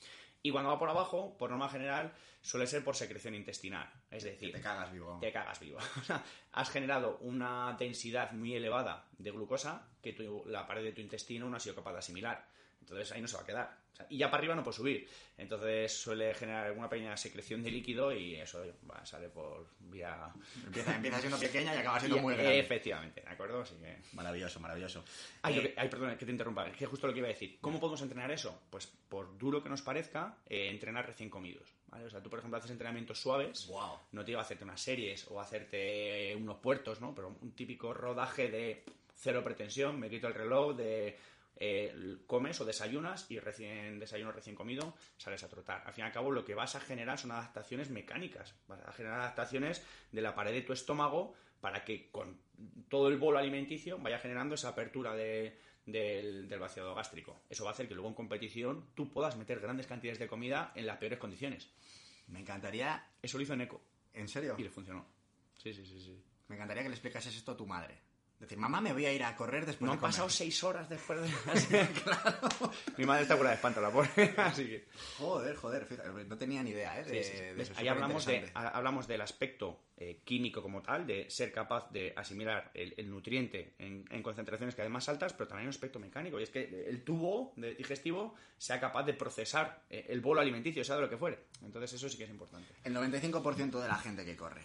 Y cuando va por abajo, por norma general, suele ser por secreción intestinal. Es decir, te cagas vivo. Te cagas vivo. Has generado una densidad muy elevada de glucosa que tu, la pared de tu intestino no ha sido capaz de asimilar. Entonces ahí no se va a quedar. Y ya para arriba no puede subir. Entonces suele generar alguna pequeña secreción de líquido y eso va, sale por vía... Empieza, empieza siendo pequeña y acaba siendo muy grande. Efectivamente, ¿de acuerdo? Así que... Maravilloso, maravilloso. Ay, eh, ay, perdón, que te interrumpa, que justo lo que iba a decir. ¿Cómo podemos entrenar eso? Pues por duro que nos parezca, eh, entrenar recién comidos. ¿vale? O sea, tú, por ejemplo, haces entrenamientos suaves, Wow. no te iba a hacerte unas series o hacerte unos puertos, ¿no? Pero un típico rodaje de cero pretensión, me quito el reloj de eh, comes o desayunas y recién desayuno recién comido sales a trotar. Al fin y al cabo lo que vas a generar son adaptaciones mecánicas, vas a generar adaptaciones de la pared de tu estómago para que con todo el bolo alimenticio vaya generando esa apertura de- del, del vaciado gástrico. Eso va a hacer que luego en competición tú puedas meter grandes cantidades de comida en las peores condiciones. Me encantaría... Eso lo hizo Neko ¿En serio? y le funcionó. Sí, sí, sí, sí. Me encantaría que le explicases esto a tu madre. Decir, mamá, me voy a ir a correr después No de han comer. pasado seis horas después de... claro. Mi madre está cura de espanto, la pobre. Así que... Joder, joder, fíjate, no tenía ni idea, ¿eh? De, Sí, sí, sí. de ¿Ves? eso, Ahí hablamos, de, hablamos del aspecto eh, químico como tal, de ser capaz de asimilar el, el nutriente en, en concentraciones cada vez más altas, pero también un aspecto mecánico, y es que el tubo digestivo sea capaz de procesar eh, el bolo alimenticio, sea de lo que fuere. Entonces eso sí que es importante. El 95% de la gente que corre.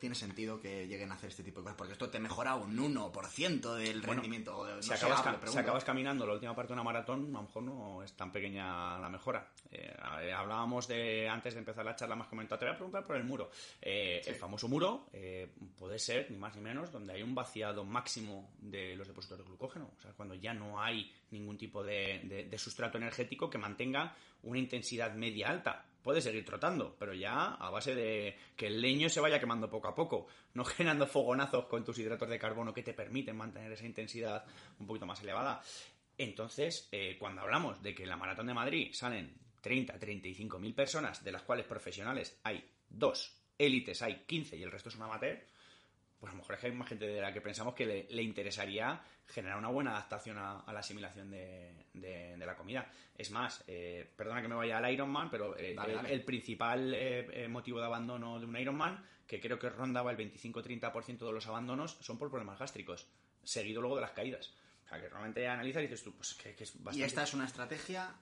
Tiene sentido que lleguen a hacer este tipo de cosas, porque esto te mejora un 1% del Bueno, rendimiento. de- no si, sé, acabas, si caminando la última parte de una maratón, a lo mejor no es tan pequeña la mejora. Eh, eh, hablábamos de, antes de empezar la charla, más comentado, te voy a preguntar por el muro. Eh, El famoso muro eh, puede ser, ni más ni menos, donde hay un vaciado máximo de los depósitos de glucógeno. O sea, cuando ya no hay ningún tipo de, de- de sustrato energético que mantenga una intensidad media alta. Puedes seguir trotando, pero ya a base de que el leño se vaya quemando poco a poco, no generando fogonazos con tus hidratos de carbono que te permiten mantener esa intensidad un poquito más elevada. Entonces, eh, cuando hablamos de que en la Maratón de Madrid salen 30, 35 mil personas, de las cuales profesionales hay dos, élites hay 15 y el resto es un amateur, pues a lo mejor es que hay más gente de la que pensamos que le, le interesaría generar una buena adaptación a, a la asimilación de, de- de la comida. Es más, eh, perdona que me vaya al Ironman, pero eh, Dale, el, dale. el principal eh, eh, motivo de abandono de un Ironman, que creo que rondaba el 25-30% de los abandonos, son por problemas gástricos, seguido luego de las caídas. O sea, que realmente analizas y dices tú, pues que, que es bastante... Y esta es una estrategia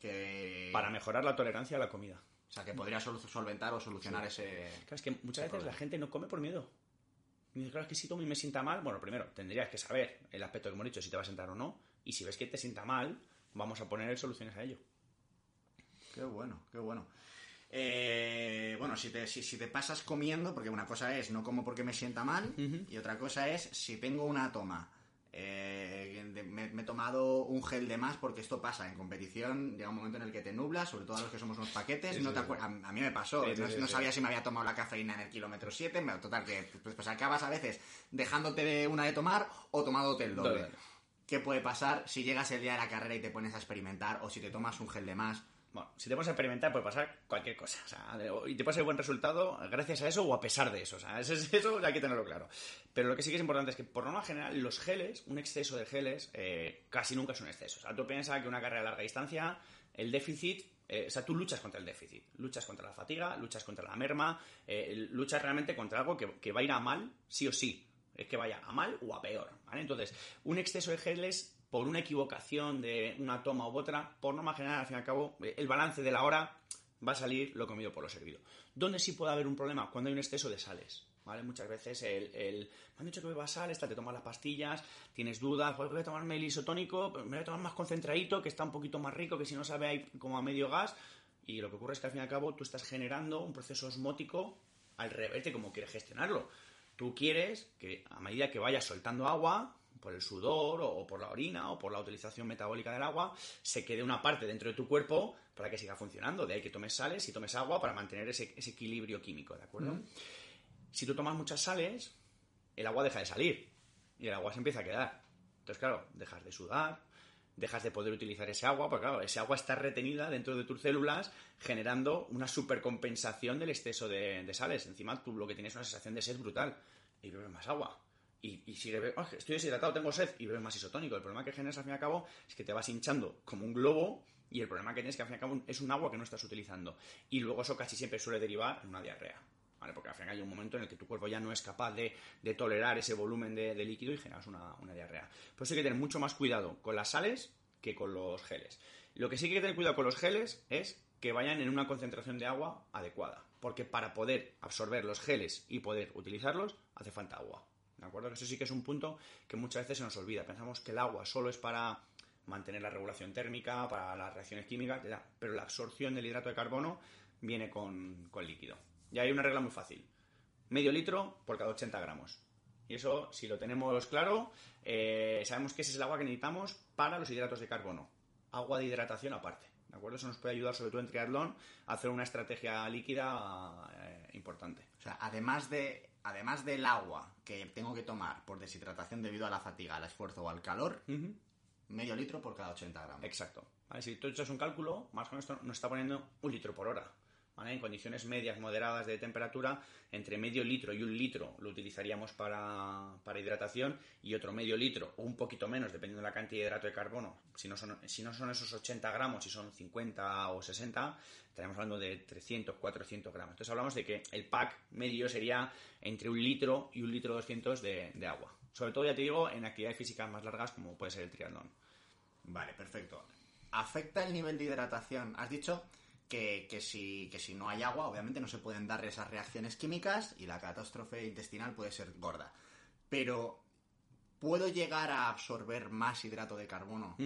que... Para mejorar la tolerancia a la comida. O sea, que podría sol- solventar o solucionar ese... Claro, es que muchas veces la gente no come por miedo. Y dice, claro, es que si tomo y me sienta mal, bueno, primero, tendrías que saber el aspecto que hemos dicho, si te va a sentar o no. Y si ves que te sienta mal, vamos a poner soluciones a ello. Qué bueno, qué bueno. Eh, bueno, si te, si, si te pasas comiendo, porque una cosa es no como porque me sienta mal, y otra cosa es si tengo una toma. Eh, me, me he tomado un gel de más porque esto pasa en competición. Llega un momento en el que te nublas, sobre todo a los que somos unos paquetes. Sí, no te sí. a, a mí me pasó, no, sabía si me había tomado la cafeína en el kilómetro 7. me- Total, que pues, pues acabas a veces dejándote de una de tomar o tomándote el doble. Doble. ¿Qué puede pasar si llegas el día de la carrera y te pones a experimentar o si te tomas un gel de más? Bueno, si te pones a experimentar puede pasar cualquier cosa. O sea, y te puede ser buen resultado gracias a eso o a pesar de eso. O sea, eso, eso hay que tenerlo claro. Pero lo que sí que es importante es que, por norma general, los geles, un exceso de geles, eh, casi nunca es un exceso. O sea, tú piensas que una carrera de larga distancia, el déficit, eh, o sea, tú luchas contra el déficit. Luchas contra la fatiga, luchas contra la merma, eh, luchas realmente contra algo que, que va a ir a mal, sí o sí. Es que vaya a mal o a peor. Entonces, un exceso de geles por una equivocación de una toma u otra, por norma general, al fin y al cabo, el balance de la hora va a salir lo comido por lo servido. ¿Dónde sí puede haber un problema? Cuando hay un exceso de sales. ¿Vale? Muchas veces el, me han dicho que bebas sal, esta, te tomas las pastillas, tienes dudas, "Joder, voy a tomarme el isotónico, pero me voy a tomar más concentradito, que está un poquito más rico, que si no sabe ahí como a medio gas. Y lo que ocurre es que al fin y al cabo tú estás generando un proceso osmótico al revés de cómo quieres gestionarlo. Tú quieres que a medida que vayas soltando agua, por el sudor o, por la orina o por la utilización metabólica del agua, se quede una parte dentro de tu cuerpo para que siga funcionando. De ahí que tomes sales y tomes agua para mantener ese, ese equilibrio químico, ¿de acuerdo? Si tú tomas muchas sales, el agua deja de salir y el agua se empieza a quedar. Entonces, claro, dejas de sudar, dejas de poder utilizar ese agua, porque claro, ese agua está retenida dentro de tus células, generando una supercompensación del exceso de, de sales. Encima, tú lo que tienes es una sensación de sed brutal y bebes más agua. Y, y sigue, be- "Ah, estoy deshidratado, tengo sed y bebes más isotónico. El problema que generas al fin y al cabo es que te vas hinchando como un globo y el problema que tienes que al fin y al cabo es un agua que no estás utilizando. Y luego eso casi siempre suele derivar en una diarrea. ¿vale? Porque al final hay un momento en el que tu cuerpo ya no es capaz de, de tolerar ese volumen de, de líquido y generas una, una diarrea. Por eso hay que tener mucho más cuidado con las sales que con los geles. Lo que sí que hay que tener cuidado con los geles es que vayan en una concentración de agua adecuada. Porque para poder absorber los geles y poder utilizarlos, hace falta agua. ¿De acuerdo? Eso sí que es un punto que muchas veces se nos olvida. Pensamos que el agua solo es para mantener la regulación térmica, para las reacciones químicas, pero la absorción del hidrato de carbono viene con, con líquido. Y hay una regla muy fácil. Medio litro por cada 80 gramos. Y eso, si lo tenemos claro, eh, sabemos que ese es el agua que necesitamos para los hidratos de carbono. Agua de hidratación aparte. ¿De acuerdo? Eso nos puede ayudar, sobre todo en triatlón, a hacer una estrategia líquida eh, importante. O sea, además, de, además del agua que tengo que tomar por deshidratación debido a la fatiga, al esfuerzo o al calor, medio litro por cada 80 gramos. Exacto. Si tú echas un cálculo, más o menos nos está poniendo un litro por hora. En condiciones medias, moderadas de temperatura, entre medio litro y un litro lo utilizaríamos para, hidratación y otro medio litro o un poquito menos, dependiendo de la cantidad de hidrato de carbono. Si no son, si no son esos 80 gramos, si son 50 o 60, estaríamos hablando de 300, 400 gramos. Entonces hablamos de que el pack medio sería entre un litro y un litro 200 de, de agua. Sobre todo, ya te digo, en actividades físicas más largas como puede ser el triatlón. Vale, perfecto. ¿Afecta el nivel de hidratación? Has dicho que, si, que si no hay agua, obviamente no se pueden dar esas reacciones químicas y la catástrofe intestinal puede ser gorda. Pero, ¿puedo llegar a absorber más hidrato de carbono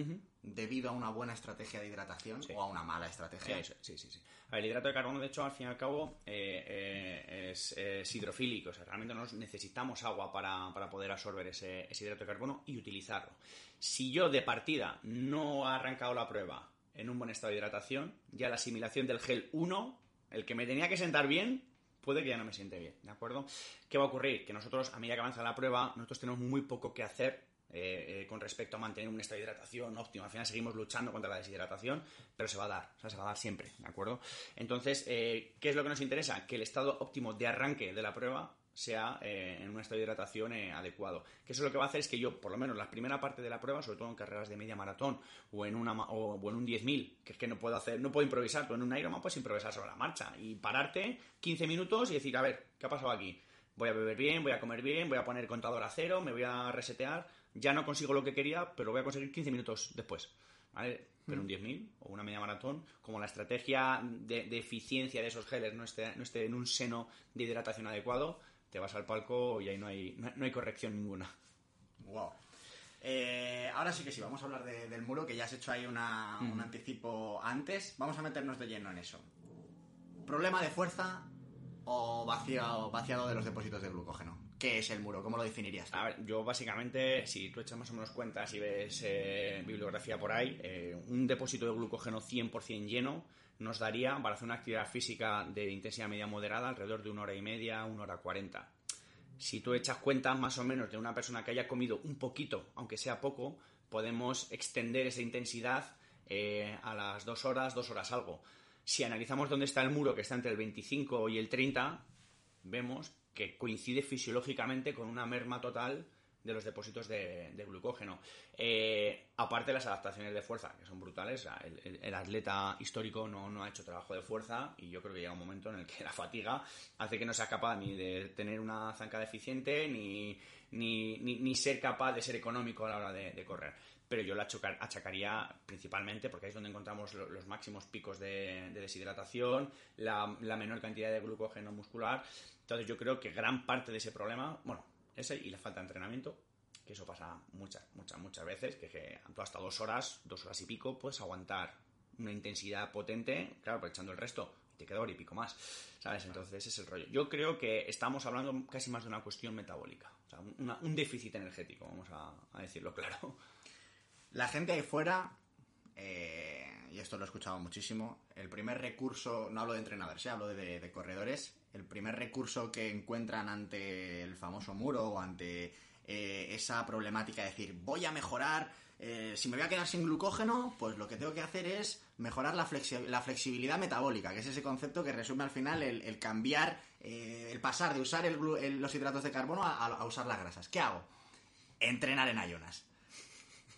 debido a una buena estrategia de hidratación o a una mala estrategia? Sí, sí, sí. el hidrato de carbono, de hecho, al fin y al cabo, eh, eh, es, hidrofílico. O sea, realmente necesitamos agua para, poder absorber ese, ese hidrato de carbono y utilizarlo. Si yo de partida no he arrancado la prueba en un buen estado de hidratación, ya la asimilación del gel 1, el que me tenía que sentar bien, puede que ya no me siente bien, ¿de acuerdo? ¿Qué va a ocurrir? Que nosotros, a medida que avanza la prueba, nosotros tenemos muy poco que hacer eh, eh, con respecto a mantener un estado de hidratación óptimo. Al final seguimos luchando contra la deshidratación, pero se va a dar, o sea, se va a dar siempre, ¿de acuerdo? Entonces, eh, ¿qué es lo que nos interesa? Que el estado óptimo de arranque de la prueba sea eh, en un estado de hidratación eh, adecuado. Que eso lo que va a hacer es que yo, por lo menos la primera parte de la prueba, sobre todo en carreras de media maratón o en, una, o, en un 10.000, que es que no puedo hacer, no puedo improvisar, tú en un Ironman puedes improvisar sobre la marcha y pararte 15 minutos y decir, a ver, ¿qué ha pasado aquí? Voy a beber bien, voy a comer bien, voy a poner contador a cero, me voy a resetear, ya no consigo lo que quería, pero voy a conseguir 15 minutos después. ¿Vale? Pero un 10.000 o una media maratón, como la estrategia de, eficiencia de esos geles no esté, no esté en un seno de hidratación adecuado, te vas al palco y ahí no hay, no, hay corrección ninguna. Wow. Eh, ahora sí que sí, vamos a hablar del muro, que ya has hecho ahí un anticipo antes. Vamos a meternos de lleno en eso. ¿Problema de fuerza o vaciado, vaciado de los depósitos de glucógeno? ¿Qué es el muro? ¿Cómo lo definirías? A ver, yo básicamente, si tú echas más o menos cuentas y ves eh, bibliografía por ahí, eh, un depósito de glucógeno 100% lleno nos daría, para hacer una actividad física de intensidad media moderada, alrededor de una hora y media, una hora cuarenta. Si tú echas cuenta más o menos de una persona que haya comido un poquito, aunque sea poco, podemos extender esa intensidad eh, a las dos horas, dos horas algo. Si analizamos dónde está el muro, que está entre el 25 y el 30, vemos que coincide fisiológicamente con una merma total de los depósitos de, glucógeno. Eh, aparte de las adaptaciones de fuerza, que son brutales, el, atleta histórico no, ha hecho trabajo de fuerza y yo creo que llega un momento en el que la fatiga hace que no sea capaz ni de tener una zancada eficiente ni, ni, ser capaz de ser económico a la hora de, correr. Pero yo la achacaría principalmente porque ahí es donde encontramos los máximos picos de, deshidratación, la, la menor cantidad de glucógeno muscular. Entonces yo creo que gran parte de ese problema, bueno, ese y la falta de entrenamiento, que eso pasa muchas, muchas, muchas veces, que, que tú hasta dos horas, dos horas y pico, puedes aguantar una intensidad potente, claro, aprovechando el resto, te queda hora y pico más, ¿sabes? Entonces ese es el rollo. Yo creo que estamos hablando casi más de una cuestión metabólica, o sea, un déficit energético, vamos a, decirlo claro. La gente ahí fuera, eh, y esto lo he escuchado muchísimo, el primer recurso, no hablo de entrenadores, hablo de corredores, el primer recurso que encuentran ante el famoso muro o ante eh, esa problemática de decir, voy a mejorar, eh, si me voy a quedar sin glucógeno, pues lo que tengo que hacer es mejorar la, flexibilidad metabólica, que es ese concepto que resume al final el, cambiar, eh, el pasar de usar los hidratos de carbono a, usar las grasas. ¿Qué hago? Entrenar en ayunas.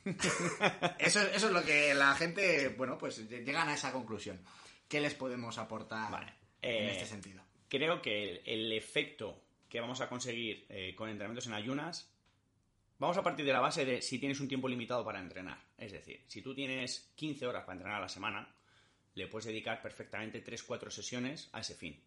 eso, eso, es lo que la gente, bueno, pues llegan a esa conclusión. ¿Qué les podemos aportar en este sentido? Creo que el, efecto que vamos a conseguir eh, con entrenamientos en ayunas Vamos a partir de la base de si tienes un tiempo limitado para entrenar. Es decir, si tú tienes 15 horas para entrenar a la semana, le puedes dedicar perfectamente 3-4 sesiones a ese fin.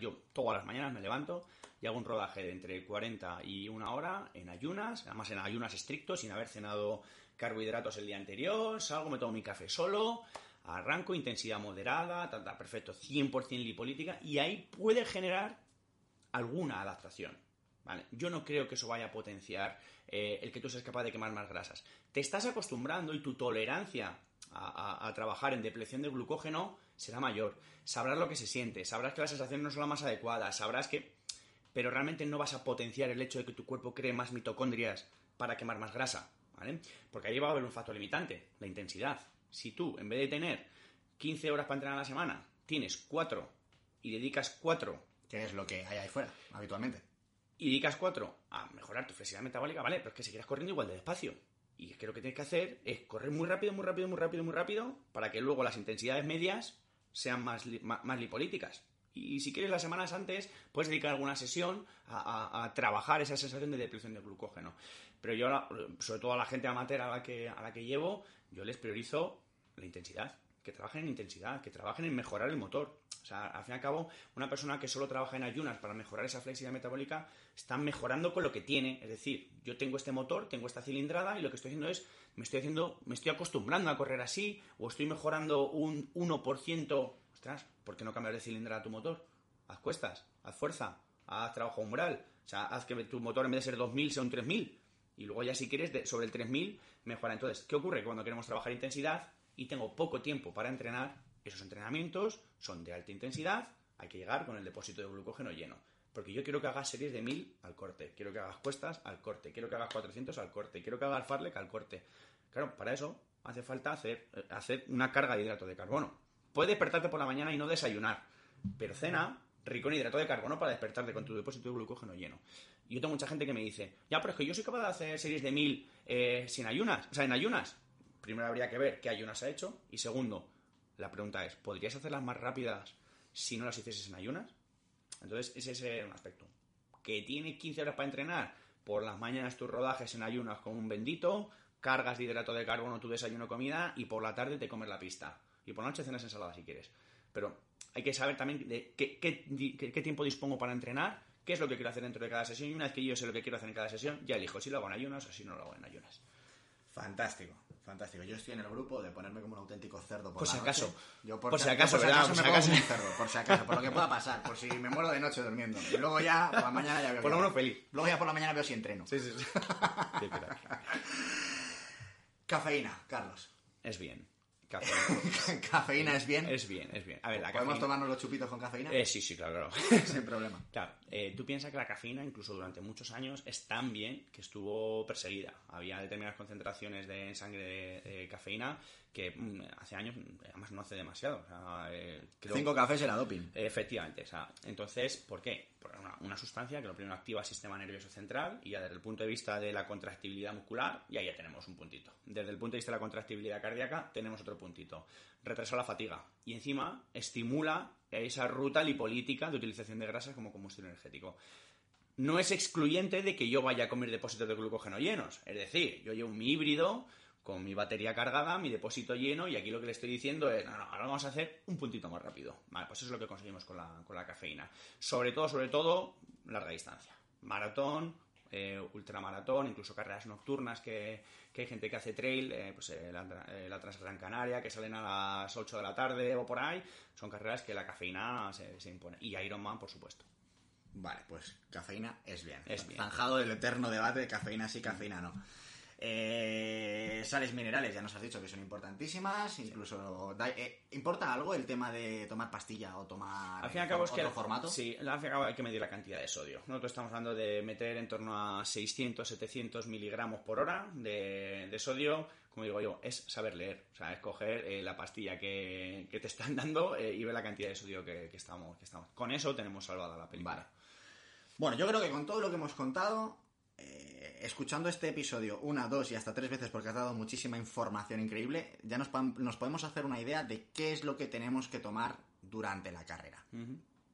Yo todas las mañanas me levanto y hago un rodaje de entre 40 y una hora en ayunas, además en ayunas estrictos, sin haber cenado carbohidratos el día anterior, salgo, me tomo mi café solo, arranco, intensidad moderada, ta, perfecto, 100% lipolítica, y ahí puede generar alguna adaptación. ¿vale? Yo no creo que eso vaya a potenciar eh, el que tú seas capaz de quemar más grasas. Te estás acostumbrando y tu tolerancia a, trabajar en depleción de glucógeno será mayor. Sabrás lo que se siente, sabrás que la sensación no es la más adecuada, sabrás que... Pero realmente no vas a potenciar el hecho de que tu cuerpo cree más mitocondrias para quemar más grasa, ¿vale? Porque ahí va a haber un factor limitante, la intensidad. Si tú, en vez de tener 15 horas para entrenar a la semana, tienes 4 y dedicas 4... Que lo que hay ahí fuera, habitualmente y dedicas cuatro a mejorar tu flexibilidad metabólica, ¿vale? Pero es que seguirás corriendo igual de despacio. Y es que lo que tienes que hacer es correr muy rápido, muy rápido, muy rápido, muy rápido, para que luego las intensidades medias sean más, más, lipolíticas. Y si quieres las semanas antes, puedes dedicar alguna sesión a, trabajar esa sensación de depleción de glucógeno. Pero yo, sobre todo a la gente amateur a la que, a la que llevo, yo les priorizo la intensidad que trabajen en intensidad, que trabajen en mejorar el motor. O sea, al fin y al cabo, una persona que solo trabaja en ayunas para mejorar esa flexibilidad metabólica está mejorando con lo que tiene. Es decir, yo tengo este motor, tengo esta cilindrada y lo que estoy haciendo es, me estoy haciendo, me estoy acostumbrando a correr así o estoy mejorando un 1%. Ostras, ¿por qué no cambiar de cilindrada a tu motor? Haz cuestas, haz fuerza, haz trabajo umbral. O sea, haz que tu motor en vez de ser 2000 sea un 3000. Y luego ya si quieres, sobre el 3000, mejora. Entonces, ¿qué ocurre? Cuando queremos trabajar intensidad, y tengo poco tiempo para entrenar, esos entrenamientos son de alta intensidad, hay que llegar con el depósito de glucógeno lleno. Porque yo quiero que hagas series de 1000 al corte, quiero que hagas cuestas al corte, quiero que hagas 400 al corte, quiero que hagas farlek al corte. Claro, para eso hace falta hacer, eh, hacer una carga de hidrato de carbono. Puedes despertarte por la mañana y no desayunar, pero cena rico en hidrato de carbono para despertarte con tu depósito de glucógeno lleno. Yo tengo mucha gente que me dice, ya, pero es que yo soy capaz de hacer series de 1000 eh, sin ayunas, o sea, en ayunas primero habría que ver qué ayunas ha hecho. Y segundo, la pregunta es, ¿podrías hacerlas más rápidas si no las hicieses en ayunas? Entonces, ese es un aspecto. Que tiene 15 horas para entrenar, por las mañanas tus rodajes en ayunas con un bendito, cargas de hidrato de carbono tu desayuno comida y por la tarde te comes la pista. Y por la noche cenas ensalada si quieres. Pero hay que saber también de qué, qué, tiempo dispongo para entrenar, qué es lo que quiero hacer dentro de cada sesión y una vez que yo sé lo que quiero hacer en cada sesión, ya elijo si lo hago en ayunas o si no lo hago en ayunas. Fantástico. Fantástico. Yo estoy en el grupo de ponerme como un auténtico cerdo por, por si acaso. Yo por, si acaso, ¿verdad? Por si acaso, me cerdo, por si acaso, por lo que pueda pasar, por si me muero de noche durmiendo. Y luego ya, por la mañana ya veo. Por lo menos feliz. Luego ya por la mañana veo si entreno. Sí, sí, sí. Cafeína, Carlos. Es bien. Cafeína. ¿Cafeína es bien? Es bien, es bien. A ver, la ¿Podemos tomarnos los chupitos con cafeína? Eh, sí, sí, claro, claro. Sin problema. Claro, eh, tú piensas que la cafeína, incluso durante muchos años, es tan bien que estuvo perseguida. Había determinadas concentraciones de sangre de, cafeína que mm, hace años, además no hace demasiado. Eh, Cinco cafés era doping. efectivamente. O sea, entonces, ¿por qué? Por una, una, sustancia que lo primero activa el sistema nervioso central y ya desde el punto de vista de la contractibilidad muscular, ya ya tenemos un puntito. Desde el punto de vista de la contractibilidad cardíaca, tenemos otro puntito. Retrasa la fatiga y encima estimula esa ruta lipolítica de utilización de grasas como combustible energético. No es excluyente de que yo vaya a comer depósitos de glucógeno llenos. Es decir, yo llevo mi híbrido con mi batería cargada, mi depósito lleno, y aquí lo que le estoy diciendo es, no, no, ahora vamos a hacer un puntito más rápido. Vale, pues eso es lo que conseguimos con la, con la cafeína. Sobre todo, sobre todo, larga distancia. Maratón, eh, ultramaratón, incluso carreras nocturnas que, hay gente que hace trail, eh, pues eh, la, la Transgran Canaria, que salen a las 8 de la tarde o por ahí, son carreras que la cafeína se, se impone. Y Ironman, por supuesto. Vale, pues cafeína es bien. Es bien. Zanjado el eterno debate de cafeína sí, cafeína no. Eh, sales minerales, ya nos has dicho que son importantísimas. Incluso, eh, ¿importa algo el tema de tomar pastilla o tomar al fin y al cabo otro es que, formato? Sí, al fin y al cabo hay que medir la cantidad de sodio. Nosotros estamos hablando de meter en torno a 600, 700 miligramos por hora de, sodio. Como digo yo, es saber leer, o sea, escoger eh, la pastilla que, te están dando y ver la cantidad de sodio que, estamos, que estamos. Con eso tenemos salvada la película. Bueno, yo creo que con todo lo que hemos contado, eh, escuchando este episodio una, dos y hasta tres veces porque has dado muchísima información increíble, ya nos, podemos hacer una idea de qué es lo que tenemos que tomar durante la carrera.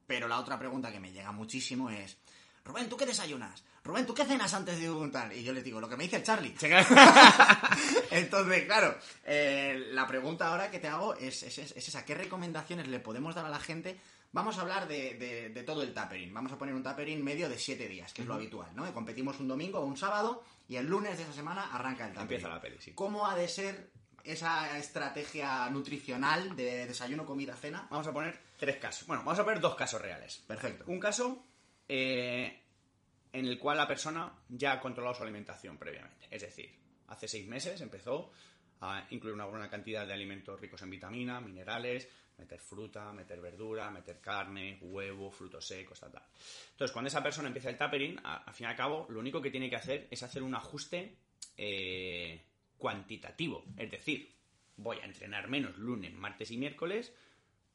Pero la otra pregunta que me llega muchísimo es, Rubén, ¿tú qué desayunas? Rubén, ¿tú qué cenas antes de un tal? Y yo les digo, lo que me dice el Charlie. Entonces, claro, eh, la pregunta ahora que te hago es, es, es esa, ¿qué recomendaciones le podemos dar a la gente Vamos a hablar de, todo el tapering. Vamos a poner un tapering medio de 7 días, que es lo habitual, ¿no? Competimos un domingo o un sábado y el lunes de esa semana arranca el tapering. Empieza la peli, sí. ¿Cómo ha de ser esa estrategia nutricional de desayuno, comida, cena? Vamos a poner tres casos. Bueno, vamos a poner dos casos reales. Perfecto. Un caso eh, en el cual la persona ya ha controlado su alimentación previamente. Es decir, hace seis meses empezó a incluir una buena cantidad de alimentos ricos en vitamina, minerales, meter fruta, meter verdura, meter carne, huevo, frutos secos, tal, tal. Entonces, cuando esa persona empieza el tapering, al fin y al cabo, lo único que tiene que hacer es hacer un ajuste eh, cuantitativo. Es decir, voy a entrenar menos lunes, martes y miércoles,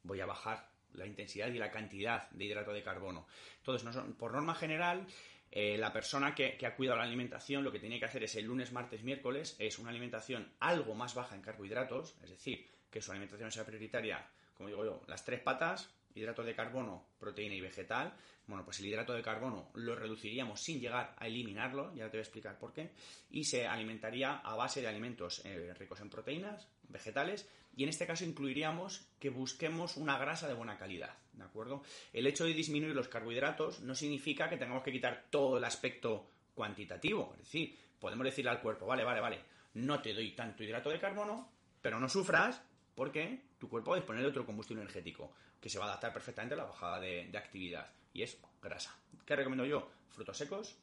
voy a bajar la intensidad y la cantidad de hidrato de carbono. Entonces, por norma general, eh, la persona que, que, ha cuidado la alimentación lo que tiene que hacer es el lunes, martes, miércoles, es una alimentación algo más baja en carbohidratos, es decir, que su alimentación sea prioritaria como digo yo, las tres patas, hidrato de carbono, proteína y vegetal. Bueno, pues el hidrato de carbono lo reduciríamos sin llegar a eliminarlo, ya te voy a explicar por qué, y se alimentaría a base de alimentos eh, ricos en proteínas, vegetales, y en este caso incluiríamos que busquemos una grasa de buena calidad, ¿de acuerdo? El hecho de disminuir los carbohidratos no significa que tengamos que quitar todo el aspecto cuantitativo, es decir, podemos decirle al cuerpo, vale, vale, vale, no te doy tanto hidrato de carbono, pero no sufras porque tu cuerpo va a disponer de otro combustible energético que se va a adaptar perfectamente a la bajada de, actividad y es grasa. ¿Qué recomiendo yo? Frutos secos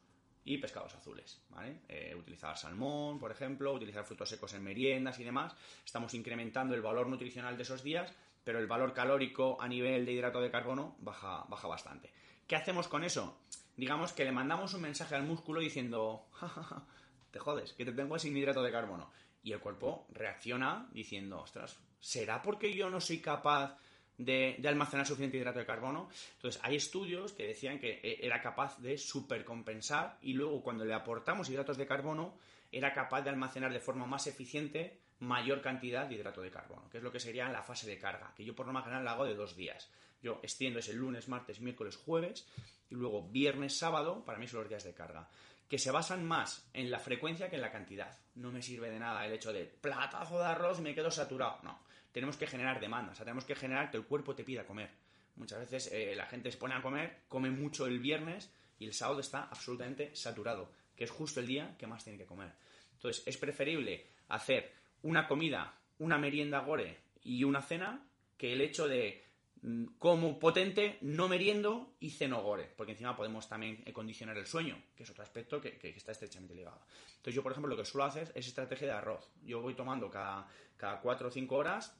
y pescados azules. Eh, utilizar salmón, por ejemplo, utilizar frutos secos en meriendas y demás. Estamos incrementando el valor nutricional de esos días, pero el valor calórico a nivel de hidrato de carbono baja, baja bastante. ¿Qué hacemos con eso? Digamos que le mandamos un mensaje al músculo diciendo, te jodes, que te tengo sin hidrato de carbono. Y el cuerpo reacciona diciendo, ostras, ¿será porque yo no soy capaz de, almacenar suficiente hidrato de carbono? Entonces, hay estudios que decían que eh, era capaz de supercompensar y luego cuando le aportamos hidratos de carbono, era capaz de almacenar de forma más eficiente mayor cantidad de hidrato de carbono, que es lo que sería la fase de carga, que yo por norma general la hago de dos días. Yo extiendo ese lunes, martes, miércoles, jueves, y luego viernes, sábado, para mí son los días de carga que se basan más en la frecuencia que en la cantidad. No me sirve de nada el hecho de platazo de arroz y me quedo saturado. No, tenemos que generar demanda, o sea, tenemos que generar que el cuerpo te pida comer. Muchas veces eh, la gente se pone a comer, come mucho el viernes y el sábado está absolutamente saturado, que es justo el día que más tiene que comer. Entonces, es preferible hacer una comida, una merienda gore y una cena que el hecho de Mm, como potente, no meriendo y cenogore, porque encima podemos también condicionar el sueño, que es otro aspecto que, está estrechamente ligado. Entonces yo, por ejemplo, lo que suelo hacer es estrategia de arroz. Yo voy tomando cada, cada 4 o 5 horas,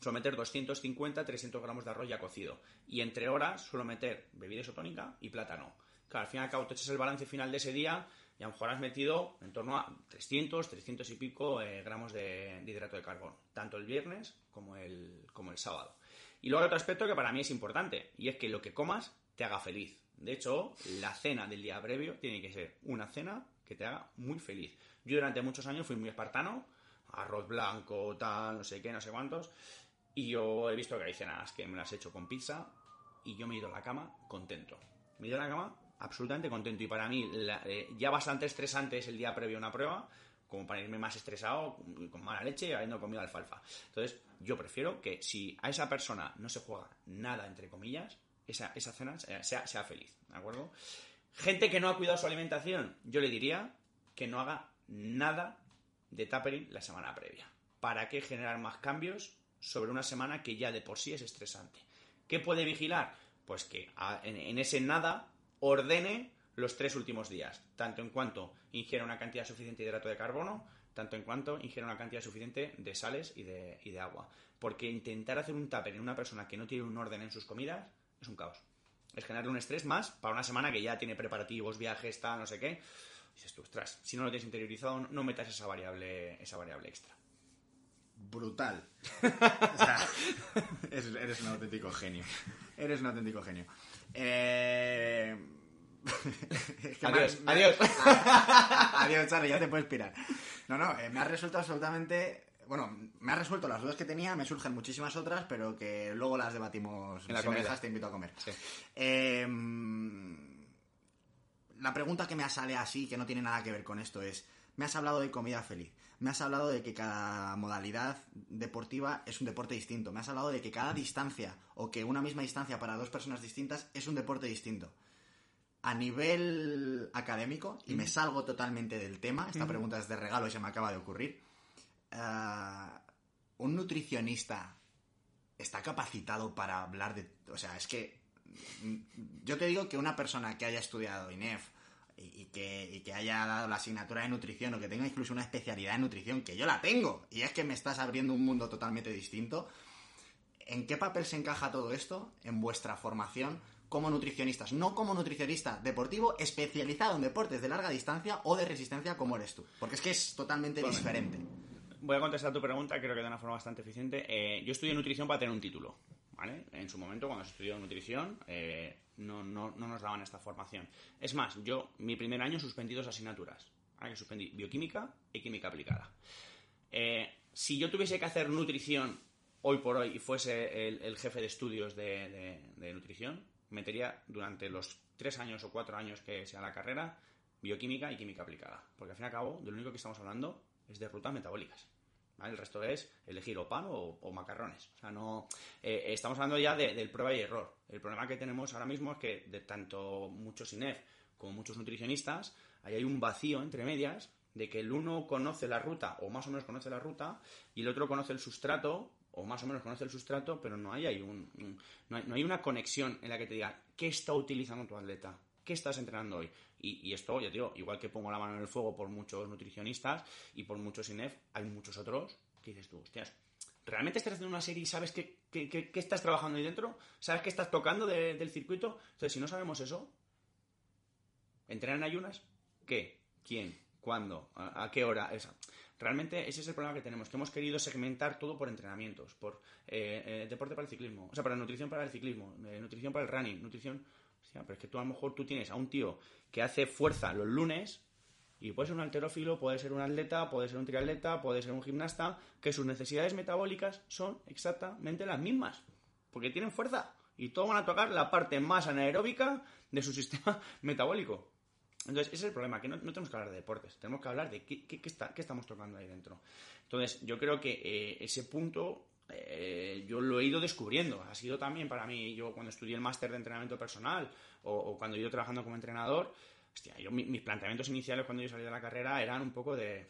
suelo meter 250, 300 gramos de arroz ya cocido. Y entre horas suelo meter bebida isotónica y plátano. Claro, al fin y al cabo te echas el balance final de ese día y a lo mejor has metido en torno a 300, 300 y pico eh, gramos de, de, hidrato de carbono, tanto el viernes como el, como el sábado. Y luego hay otro aspecto que para mí es importante, y es que lo que comas te haga feliz. De hecho, la cena del día previo tiene que ser una cena que te haga muy feliz. Yo durante muchos años fui muy espartano, arroz blanco, tal, no sé qué, no sé cuántos, y yo he visto que hay cenas que me las he hecho con pizza y yo me he ido a la cama contento. Me he ido a la cama absolutamente contento y para mí eh, ya bastante estresante es el día previo a una prueba, como para irme más estresado, con mala leche, habiendo comido alfalfa. Entonces, yo prefiero que si a esa persona no se juega nada, entre comillas, esa, esa cena sea, sea feliz, ¿de acuerdo? Gente que no ha cuidado su alimentación, yo le diría que no haga nada de tapering la semana previa. ¿Para qué generar más cambios sobre una semana que ya de por sí es estresante? ¿Qué puede vigilar? Pues que en ese nada ordene los tres últimos días, tanto en cuanto ingiera una cantidad suficiente de hidrato de carbono, tanto en cuanto ingiera una cantidad suficiente de sales y de, agua. Porque intentar hacer un tupper en una persona que no tiene un orden en sus comidas es un caos. Es generarle un estrés más para una semana que ya tiene preparativos, viajes, tal, no sé qué. Dices tú, ostras, si no lo tienes interiorizado, no metas esa variable, esa variable extra. Brutal. eres un auténtico genio. Eres un auténtico genio. Eh adiós, adiós. adiós, Charlie, ya te puedes pirar. No, no, eh, me ha resuelto absolutamente. Bueno, me ha resuelto las dudas que tenía, me surgen muchísimas otras, pero que luego las debatimos. En la si te invito a comer. Em, la pregunta que me sale así, que no tiene nada que ver con esto, es, me has hablado de comida feliz, me has hablado de que cada modalidad deportiva es un deporte distinto, me has hablado de que cada distancia o que una misma distancia para dos personas distintas es un deporte distinto. A nivel académico, y me salgo totalmente del tema, esta pregunta es de regalo y se me acaba de ocurrir, eh, un nutricionista está capacitado para hablar de... O sea, es que mm, yo te digo que una persona que haya estudiado INEF y, que, que, haya dado la asignatura de nutrición o que tenga incluso una especialidad en nutrición, que yo la tengo, y es que me estás abriendo un mundo totalmente distinto, ¿en qué papel se encaja todo esto en vuestra formación como nutricionistas? No como nutricionista deportivo especializado en deportes de larga distancia o de resistencia como eres tú, porque es que es totalmente diferente voy a contestar tu pregunta, creo que de una forma bastante eficiente. Eh, yo estudié nutrición para tener un título. En su momento, cuando estudió nutrición, eh, no, nos daban esta formación. Es más, yo, mi primer año, suspendí dos asignaturas. Suspendí bioquímica y química aplicada. Eh, si yo tuviese que hacer nutrición hoy por hoy y fuese el, jefe de estudios de, de, nutrición, metería durante los tres años o cuatro años que sea la carrera bioquímica y química aplicada. Porque al fin y al cabo, de lo único que estamos hablando es de rutas metabólicas. El resto es elegir o pan o, macarrones. O sea, no. Eh, estamos hablando ya del prueba y error. El problema que tenemos ahora mismo es que de tanto muchos INEF como muchos nutricionistas, ahí hay un vacío entre medias de que el uno conoce la ruta o más o menos conoce la ruta y el otro conoce el sustrato o más o menos conoce el sustrato, pero no hay, un, no hay una conexión en la que te diga qué está utilizando tu atleta, qué estás entrenando hoy. Y, esto, ya digo, igual que pongo la mano en el fuego por muchos nutricionistas y por muchos INEF, hay muchos otros que dices tú, hostias, ¿realmente estás haciendo una serie y sabes qué, estás trabajando ahí dentro? ¿Sabes qué estás tocando del circuito? Entonces, si no sabemos eso, ¿entrenan ayunas? ¿Qué? ¿Quién? ¿Cuándo? ¿A, qué hora? Realmente ese es el problema que tenemos, que hemos querido segmentar todo por entrenamientos, por eh, eh, deporte para el ciclismo, o sea, para nutrición para el ciclismo, eh, nutrición para el running, nutrición pero es que tú a lo mejor tú tienes a un tío que hace fuerza los lunes y puede ser un alterófilo, puede ser un atleta, puede ser un triatleta, puede ser un gimnasta, que sus necesidades metabólicas son exactamente las mismas, porque tienen fuerza y todos van a tocar la parte más anaeróbica de su sistema metabólico. Entonces, ese es el problema, que no, tenemos que hablar de deportes, tenemos que hablar de qué, está, qué estamos tocando ahí dentro. Entonces, yo creo que eh, ese punto eh, yo lo he ido descubriendo. Ha sido también para mí, yo cuando estudié el máster de entrenamiento personal o, cuando he ido trabajando como entrenador, hostia, yo, mis planteamientos iniciales cuando yo salí de la carrera eran un poco de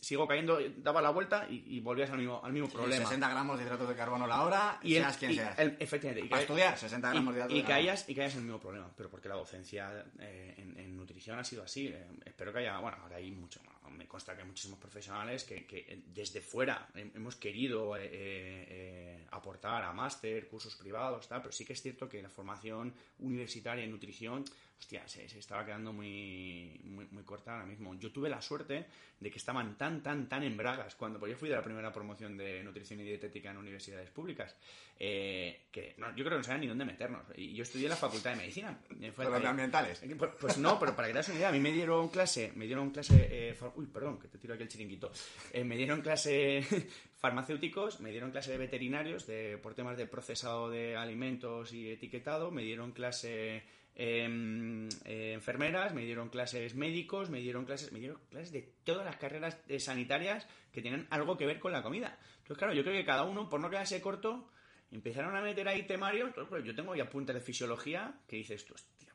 sigo cayendo, daba la vuelta y, volvías al mismo, al mismo problema. 60 gramos de hidratos de carbono la hora y, seas quien seas. efectivamente. Y estudiar, 60 gramos de hidratos y, caías, y caías en el mismo problema. Pero porque la docencia eh, en, nutrición ha sido así. Eh, espero que haya, bueno, ahora hay mucho, me consta que hay muchísimos profesionales que, que desde fuera hemos querido eh, aportar a máster, cursos privados, tal, pero sí que es cierto que la formación universitaria en nutrición hostia, se, estaba quedando muy, muy, muy, corta ahora mismo. Yo tuve la suerte de que estaban tan, tan, tan en bragas cuando pues yo fui de la primera promoción de nutrición y dietética en universidades públicas, eh, que yo creo que no sabían ni dónde meternos. Y yo estudié en la facultad de medicina. Fue, ambientales? Pues, pues, no, pero para que te das una idea, a mí me dieron clase, me dieron clase, eh, uy, perdón, que te tiro aquí el chiringuito, eh, me dieron clase farmacéuticos, me dieron clase de veterinarios de, por temas de procesado de alimentos y etiquetado, me dieron clase Em, eh, enfermeras, me dieron clases médicos, me dieron clases, me dieron clases de todas las carreras sanitarias que tienen algo que ver con la comida. Entonces, claro, yo creo que cada uno, por no quedarse corto, empezaron a meter ahí temarios. Yo tengo ya apuntes de fisiología que dices tú, hostia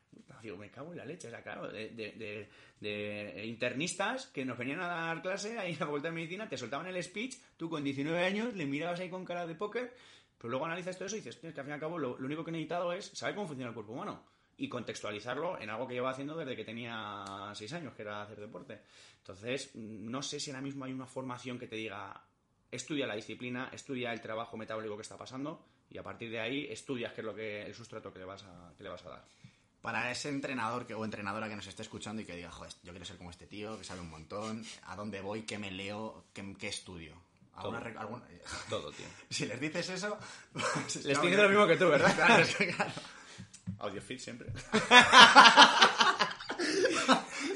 me cago en la leche, o sea, claro, de, internistas que nos venían a dar clase ahí en la Facultad de Medicina, te soltaban el speech, tú con 19 años le mirabas ahí con cara de póker, pero luego analizas todo eso y dices, que al fin y al cabo lo, lo único que he necesitado es saber cómo funciona el cuerpo humano y contextualizarlo en algo que llevo haciendo desde que tenía seis años, que era hacer deporte. Entonces, no sé si ahora mismo hay una formación que te diga, estudia la disciplina, estudia el trabajo metabólico que está pasando y a partir de ahí estudias qué es lo que el sustrato que le vas a, que le vas a dar. Para ese entrenador que, o entrenadora que nos esté escuchando y que diga, joder, yo quiero ser como este tío, que sabe un montón, ¿a dónde voy? ¿Qué me leo? ¿Qué, estudio? Todo. Todo, tío. si les dices eso... les estoy diciendo lo mismo que tú, ¿verdad? claro. Audiofit siempre.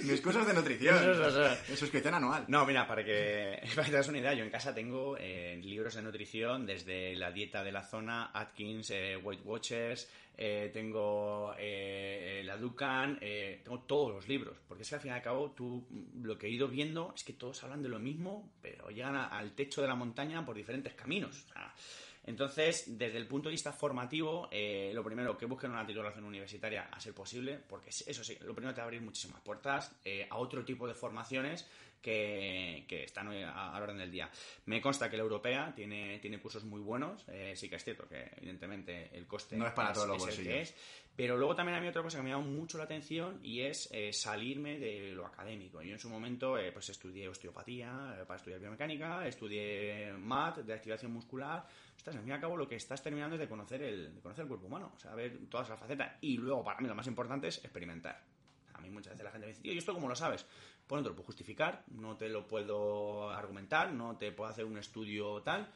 Mis cursos de nutrición. Eso, eso, eso. En suscripción anual. No, mira, para que, para que te das una idea, yo en casa tengo eh, libros de nutrición desde la dieta de la zona, Atkins, eh, Weight Watchers, eh, tengo eh, la Dukan, eh, tengo todos los libros, porque es que al fin y al cabo tú lo que he ido viendo es que todos hablan de lo mismo, pero llegan a- al techo de la montaña por diferentes caminos. O sea, entonces, desde el punto de vista formativo, eh, lo primero, que busquen una titulación universitaria a ser posible, porque eso sí, lo primero te va a abrir muchísimas puertas eh, a otro tipo de formaciones que, que están hoy a, a la orden del día. Me consta que la europea tiene, tiene cursos muy buenos, eh, sí que es cierto que evidentemente el coste No es para todos los bolsillos. pero luego también a mí otra cosa que me ha llamado mucho la atención y es eh, salirme de lo académico. Yo en su momento eh, pues estudié osteopatía eh, para estudiar biomecánica, estudié MAT de activación muscular. Ostras, al fin y al cabo lo que estás terminando es de conocer el, de conocer el cuerpo humano, o sea, ver todas las facetas. Y luego, para mí, lo más importante es experimentar. A mí muchas veces la gente me dice, tío, ¿y esto cómo lo sabes? Pues no te lo puedo justificar, no te lo puedo argumentar, no te puedo hacer un estudio tal,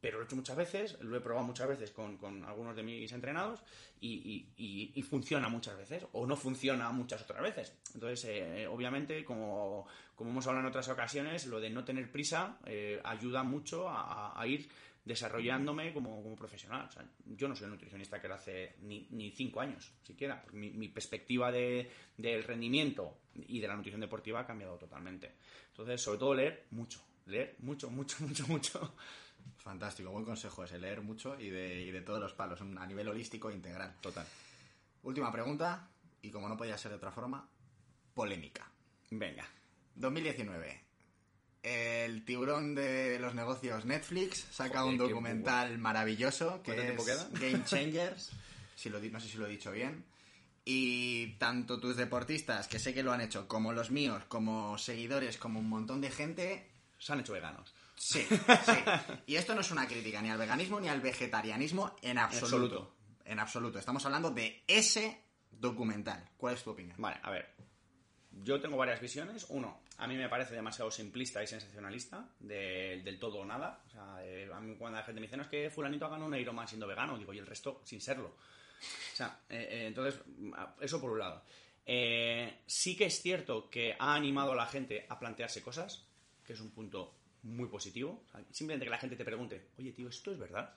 pero lo he hecho muchas veces, lo he probado muchas veces con, con algunos de mis entrenados y, y- funciona muchas veces, o no funciona muchas otras veces. Entonces, eh, obviamente, como, como hemos hablado en otras ocasiones, lo de no tener prisa eh, ayuda mucho a ir desarrollándome como, como profesional. O sea, yo no soy el nutricionista que lo hace ni, ni cinco años, siquiera. Mi, mi perspectiva de- del rendimiento y de la nutrición deportiva ha cambiado totalmente. Entonces, sobre todo leer mucho, leer mucho, mucho, mucho, mucho. Fantástico, buen consejo ese, leer mucho y de, y de todos los palos, a nivel holístico e integral. Total. Última pregunta, y como no podía ser de otra forma, polémica. Venga. 2019. El tiburón de los negocios Netflix saca Joder, un documental maravilloso que ¿Cuánto tiempo es queda? Game Changers. si lo, no sé si lo he dicho bien. Y tanto tus deportistas, que sé que lo han hecho, como los míos, como seguidores, como un montón de gente, Se han hecho veganos. Sí, sí. Y esto no es una crítica ni al veganismo ni al vegetarianismo en absoluto. absoluto. En absoluto. Estamos hablando de ese documental. ¿Cuál es tu opinión? Vale, a ver. Yo tengo varias visiones. Uno, a mí me parece demasiado simplista y sensacionalista, de- del todo o nada. O sea, a mí cuando la gente me dice, no, es que fulanito ha ganado un Ironman siendo vegano, digo, y el resto sin serlo. O sea, eh, eh, entonces, eso por un lado. Eh, sí que es cierto que ha animado a la gente a plantearse cosas, que es un punto muy positivo. Simplemente que la gente te pregunte, oye, tío, ¿esto es verdad?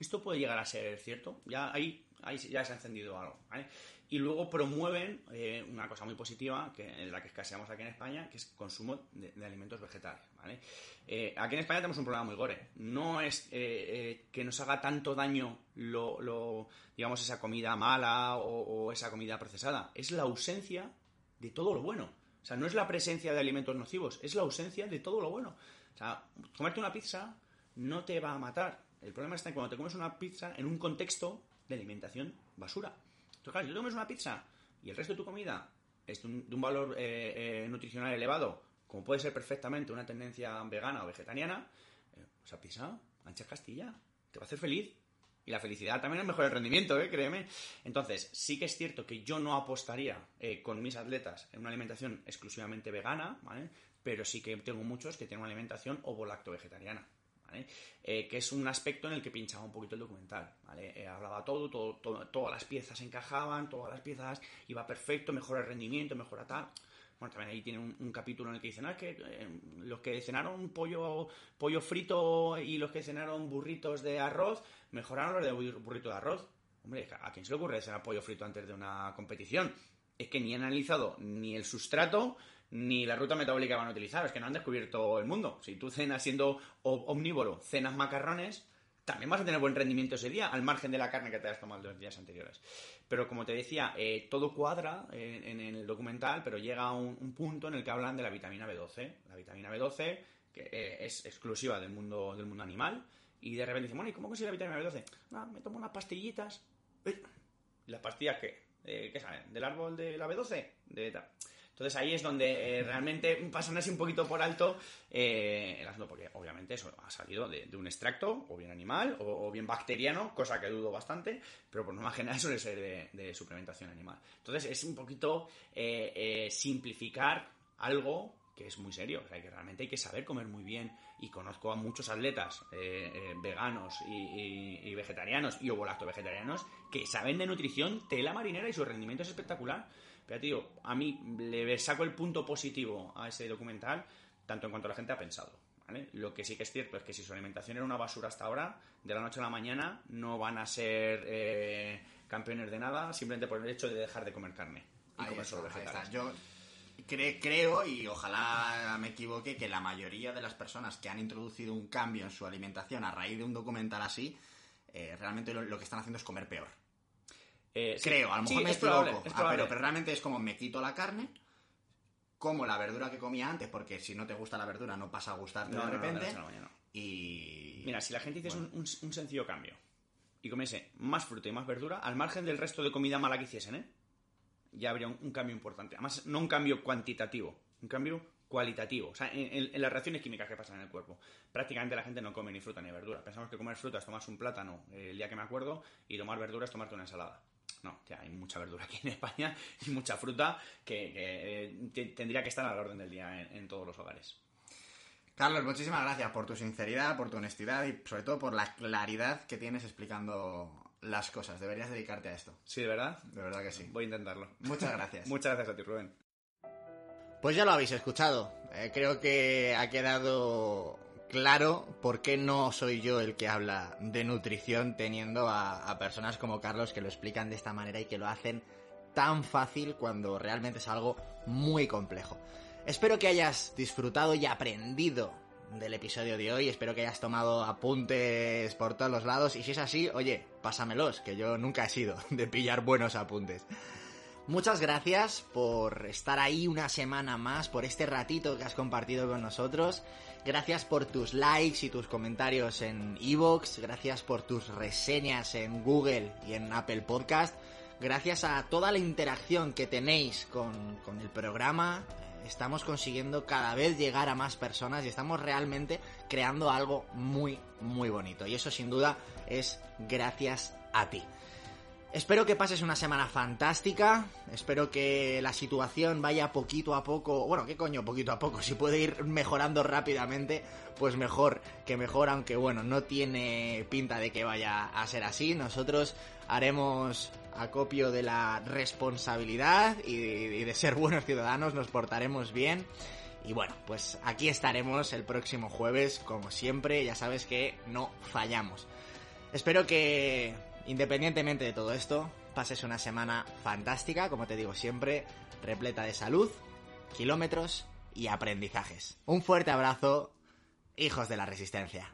¿Esto puede llegar a ser cierto? Ya ahí, ahí ya se ha encendido algo, ¿vale? Y luego promueven eh, una cosa muy positiva, que en la que escaseamos aquí en España, que es consumo de, de alimentos vegetales, ¿vale? Eh, aquí en España tenemos un problema muy gore. No es eh, eh, que nos haga tanto daño lo, lo- digamos, esa comida mala o, o esa comida procesada. Es la ausencia de todo lo bueno. O sea, no es la presencia de alimentos nocivos, es la ausencia de todo lo bueno. O sea, comerte una pizza no te va a matar. El problema está en cuando te comes una pizza en un contexto de alimentación basura. Entonces, claro, si tú comes una pizza y el resto de tu comida es de un, valor eh, eh, nutricional elevado, como puede ser perfectamente una tendencia vegana o vegetariana, eh, esa pizza, ancha Castilla, te va a hacer feliz. Y la felicidad también es mejor el rendimiento, ¿eh? créeme. Entonces, sí que es cierto que yo no apostaría con mis atletas en una alimentación exclusivamente vegana, ¿vale? Pero sí que tengo muchos que tienen una alimentación ovo-lacto-vegetariana. Eh, que es un aspecto en el que pinchaba un poquito el documental, ¿vale? Eh, hablaba todo, todo, todas las piezas encajaban, todas las piezas iba perfecto, mejora el rendimiento, mejora tal. Bueno, también ahí tiene un, capítulo en el que dicen, ah, que eh, los que cenaron pollo, pollo frito y los que cenaron burritos de arroz, mejoraron los de bur- burrito de arroz. Hombre, ¿a quién se le ocurre cenar pollo frito antes de una competición? Es que ni han analizado ni el sustrato ni la ruta metabólica que van a utilizar, es que no han descubierto el mundo. Si tú cenas siendo omnívoro, cenas macarrones, también vas a tener buen rendimiento ese día, al margen de la carne que te has tomado los días anteriores. Pero como te decía, eh, todo cuadra eh, en, el documental, pero llega un, un punto en el que hablan de la vitamina B12. La vitamina B12, que eh, es exclusiva del mundo, del mundo animal, y de repente dicen, bueno, ¿y cómo consigue la vitamina B12? Ah, me tomo unas pastillitas. Eh, ¿Y las pastillas qué? ¿Qué saben? ¿Del árbol de la B12? De tal. Entonces ahí es donde eh, realmente pasan así un poquito por alto eh, el asunto, porque obviamente eso ha salido de, un extracto, o bien animal, o, bien bacteriano, cosa que dudo bastante, pero por norma general suele ser de, de suplementación animal. Entonces es un poquito eh, simplificar algo que es muy serio. O sea, que realmente hay que saber comer muy bien. Y conozco a muchos atletas eh, eh, veganos y, vegetarianos y ovolacto vegetarianos que saben de nutrición tela marinera y su rendimiento es espectacular. Pero, tío, a mí le saco el punto positivo a ese documental, tanto en cuanto la gente ha pensado. Lo que sí que es cierto es que si su alimentación era una basura hasta ahora, de la noche a la mañana no van a ser eh, campeones de nada simplemente por el hecho de dejar de comer carne y comer solo vegetales. Yo creo y ojalá me equivoque que la mayoría de las personas que han introducido un cambio en su alimentación a raíz de un documental así, eh, realmente lo, que están haciendo es comer peor. Eh, creo, a lo mejor me equivoco, ah, pero, pero realmente es como me quito la carne como la verdura que comía antes, porque si no te gusta la verdura no pasa a gustarte de repente. y. Mira, si la gente hiciese un, sencillo cambio y comiese más fruta y más verdura, al margen del resto de comida mala que hiciesen, ¿eh? Ya habría un, cambio importante. Además, no un cambio cuantitativo, un cambio cualitativo. O sea, en, las reacciones químicas que pasan en el cuerpo. Prácticamente la gente no come ni fruta ni verdura. Pensamos que comer fruta es tomarse un plátano el día que me acuerdo y tomar verdura es tomarte una ensalada. No, hay mucha verdura aquí en España y mucha fruta que, eh, tendría que estar a orden del día en, todos los hogares. Carlos, muchísimas gracias por tu sinceridad, por tu honestidad y sobre todo por la claridad que tienes explicando las cosas. Deberías dedicarte a esto. Sí, ¿de verdad? De verdad que sí. Voy a intentarlo. Muchas gracias. Muchas gracias a ti, Rubén. Pues ya lo habéis escuchado. Eh, creo que ha quedado claro por qué no soy yo el que habla de nutrición teniendo a, personas como Carlos que lo explican de esta manera y que lo hacen tan fácil cuando realmente es algo muy complejo. Espero que hayas disfrutado y aprendido del episodio de hoy, espero que hayas tomado apuntes por todos los lados y si es así, oye, pásamelos, que yo nunca he sido de pillar buenos apuntes. Muchas gracias por estar ahí una semana más, por este ratito que has compartido con nosotros. Gracias por tus likes y tus comentarios en Evox. Gracias por tus reseñas en Google y en Apple Podcast. Gracias a toda la interacción que tenéis con, con el programa. Estamos consiguiendo cada vez llegar a más personas y estamos realmente creando algo muy, muy bonito. Y eso sin duda es gracias a ti. Espero que pases una semana fantástica, espero que la situación vaya poquito a poco, bueno, ¿qué coño poquito a poco? Si puede ir mejorando rápidamente, pues mejor que mejor, aunque bueno, no tiene pinta de que vaya a ser así. Nosotros haremos acopio de la responsabilidad y de, ser buenos ciudadanos, nos portaremos bien. Y bueno, pues aquí estaremos el próximo jueves, como siempre, ya sabes que no fallamos. Espero que Independientemente de todo esto, pases una semana fantástica, como te digo siempre, repleta de salud, kilómetros y aprendizajes. Un fuerte abrazo, hijos de la resistencia.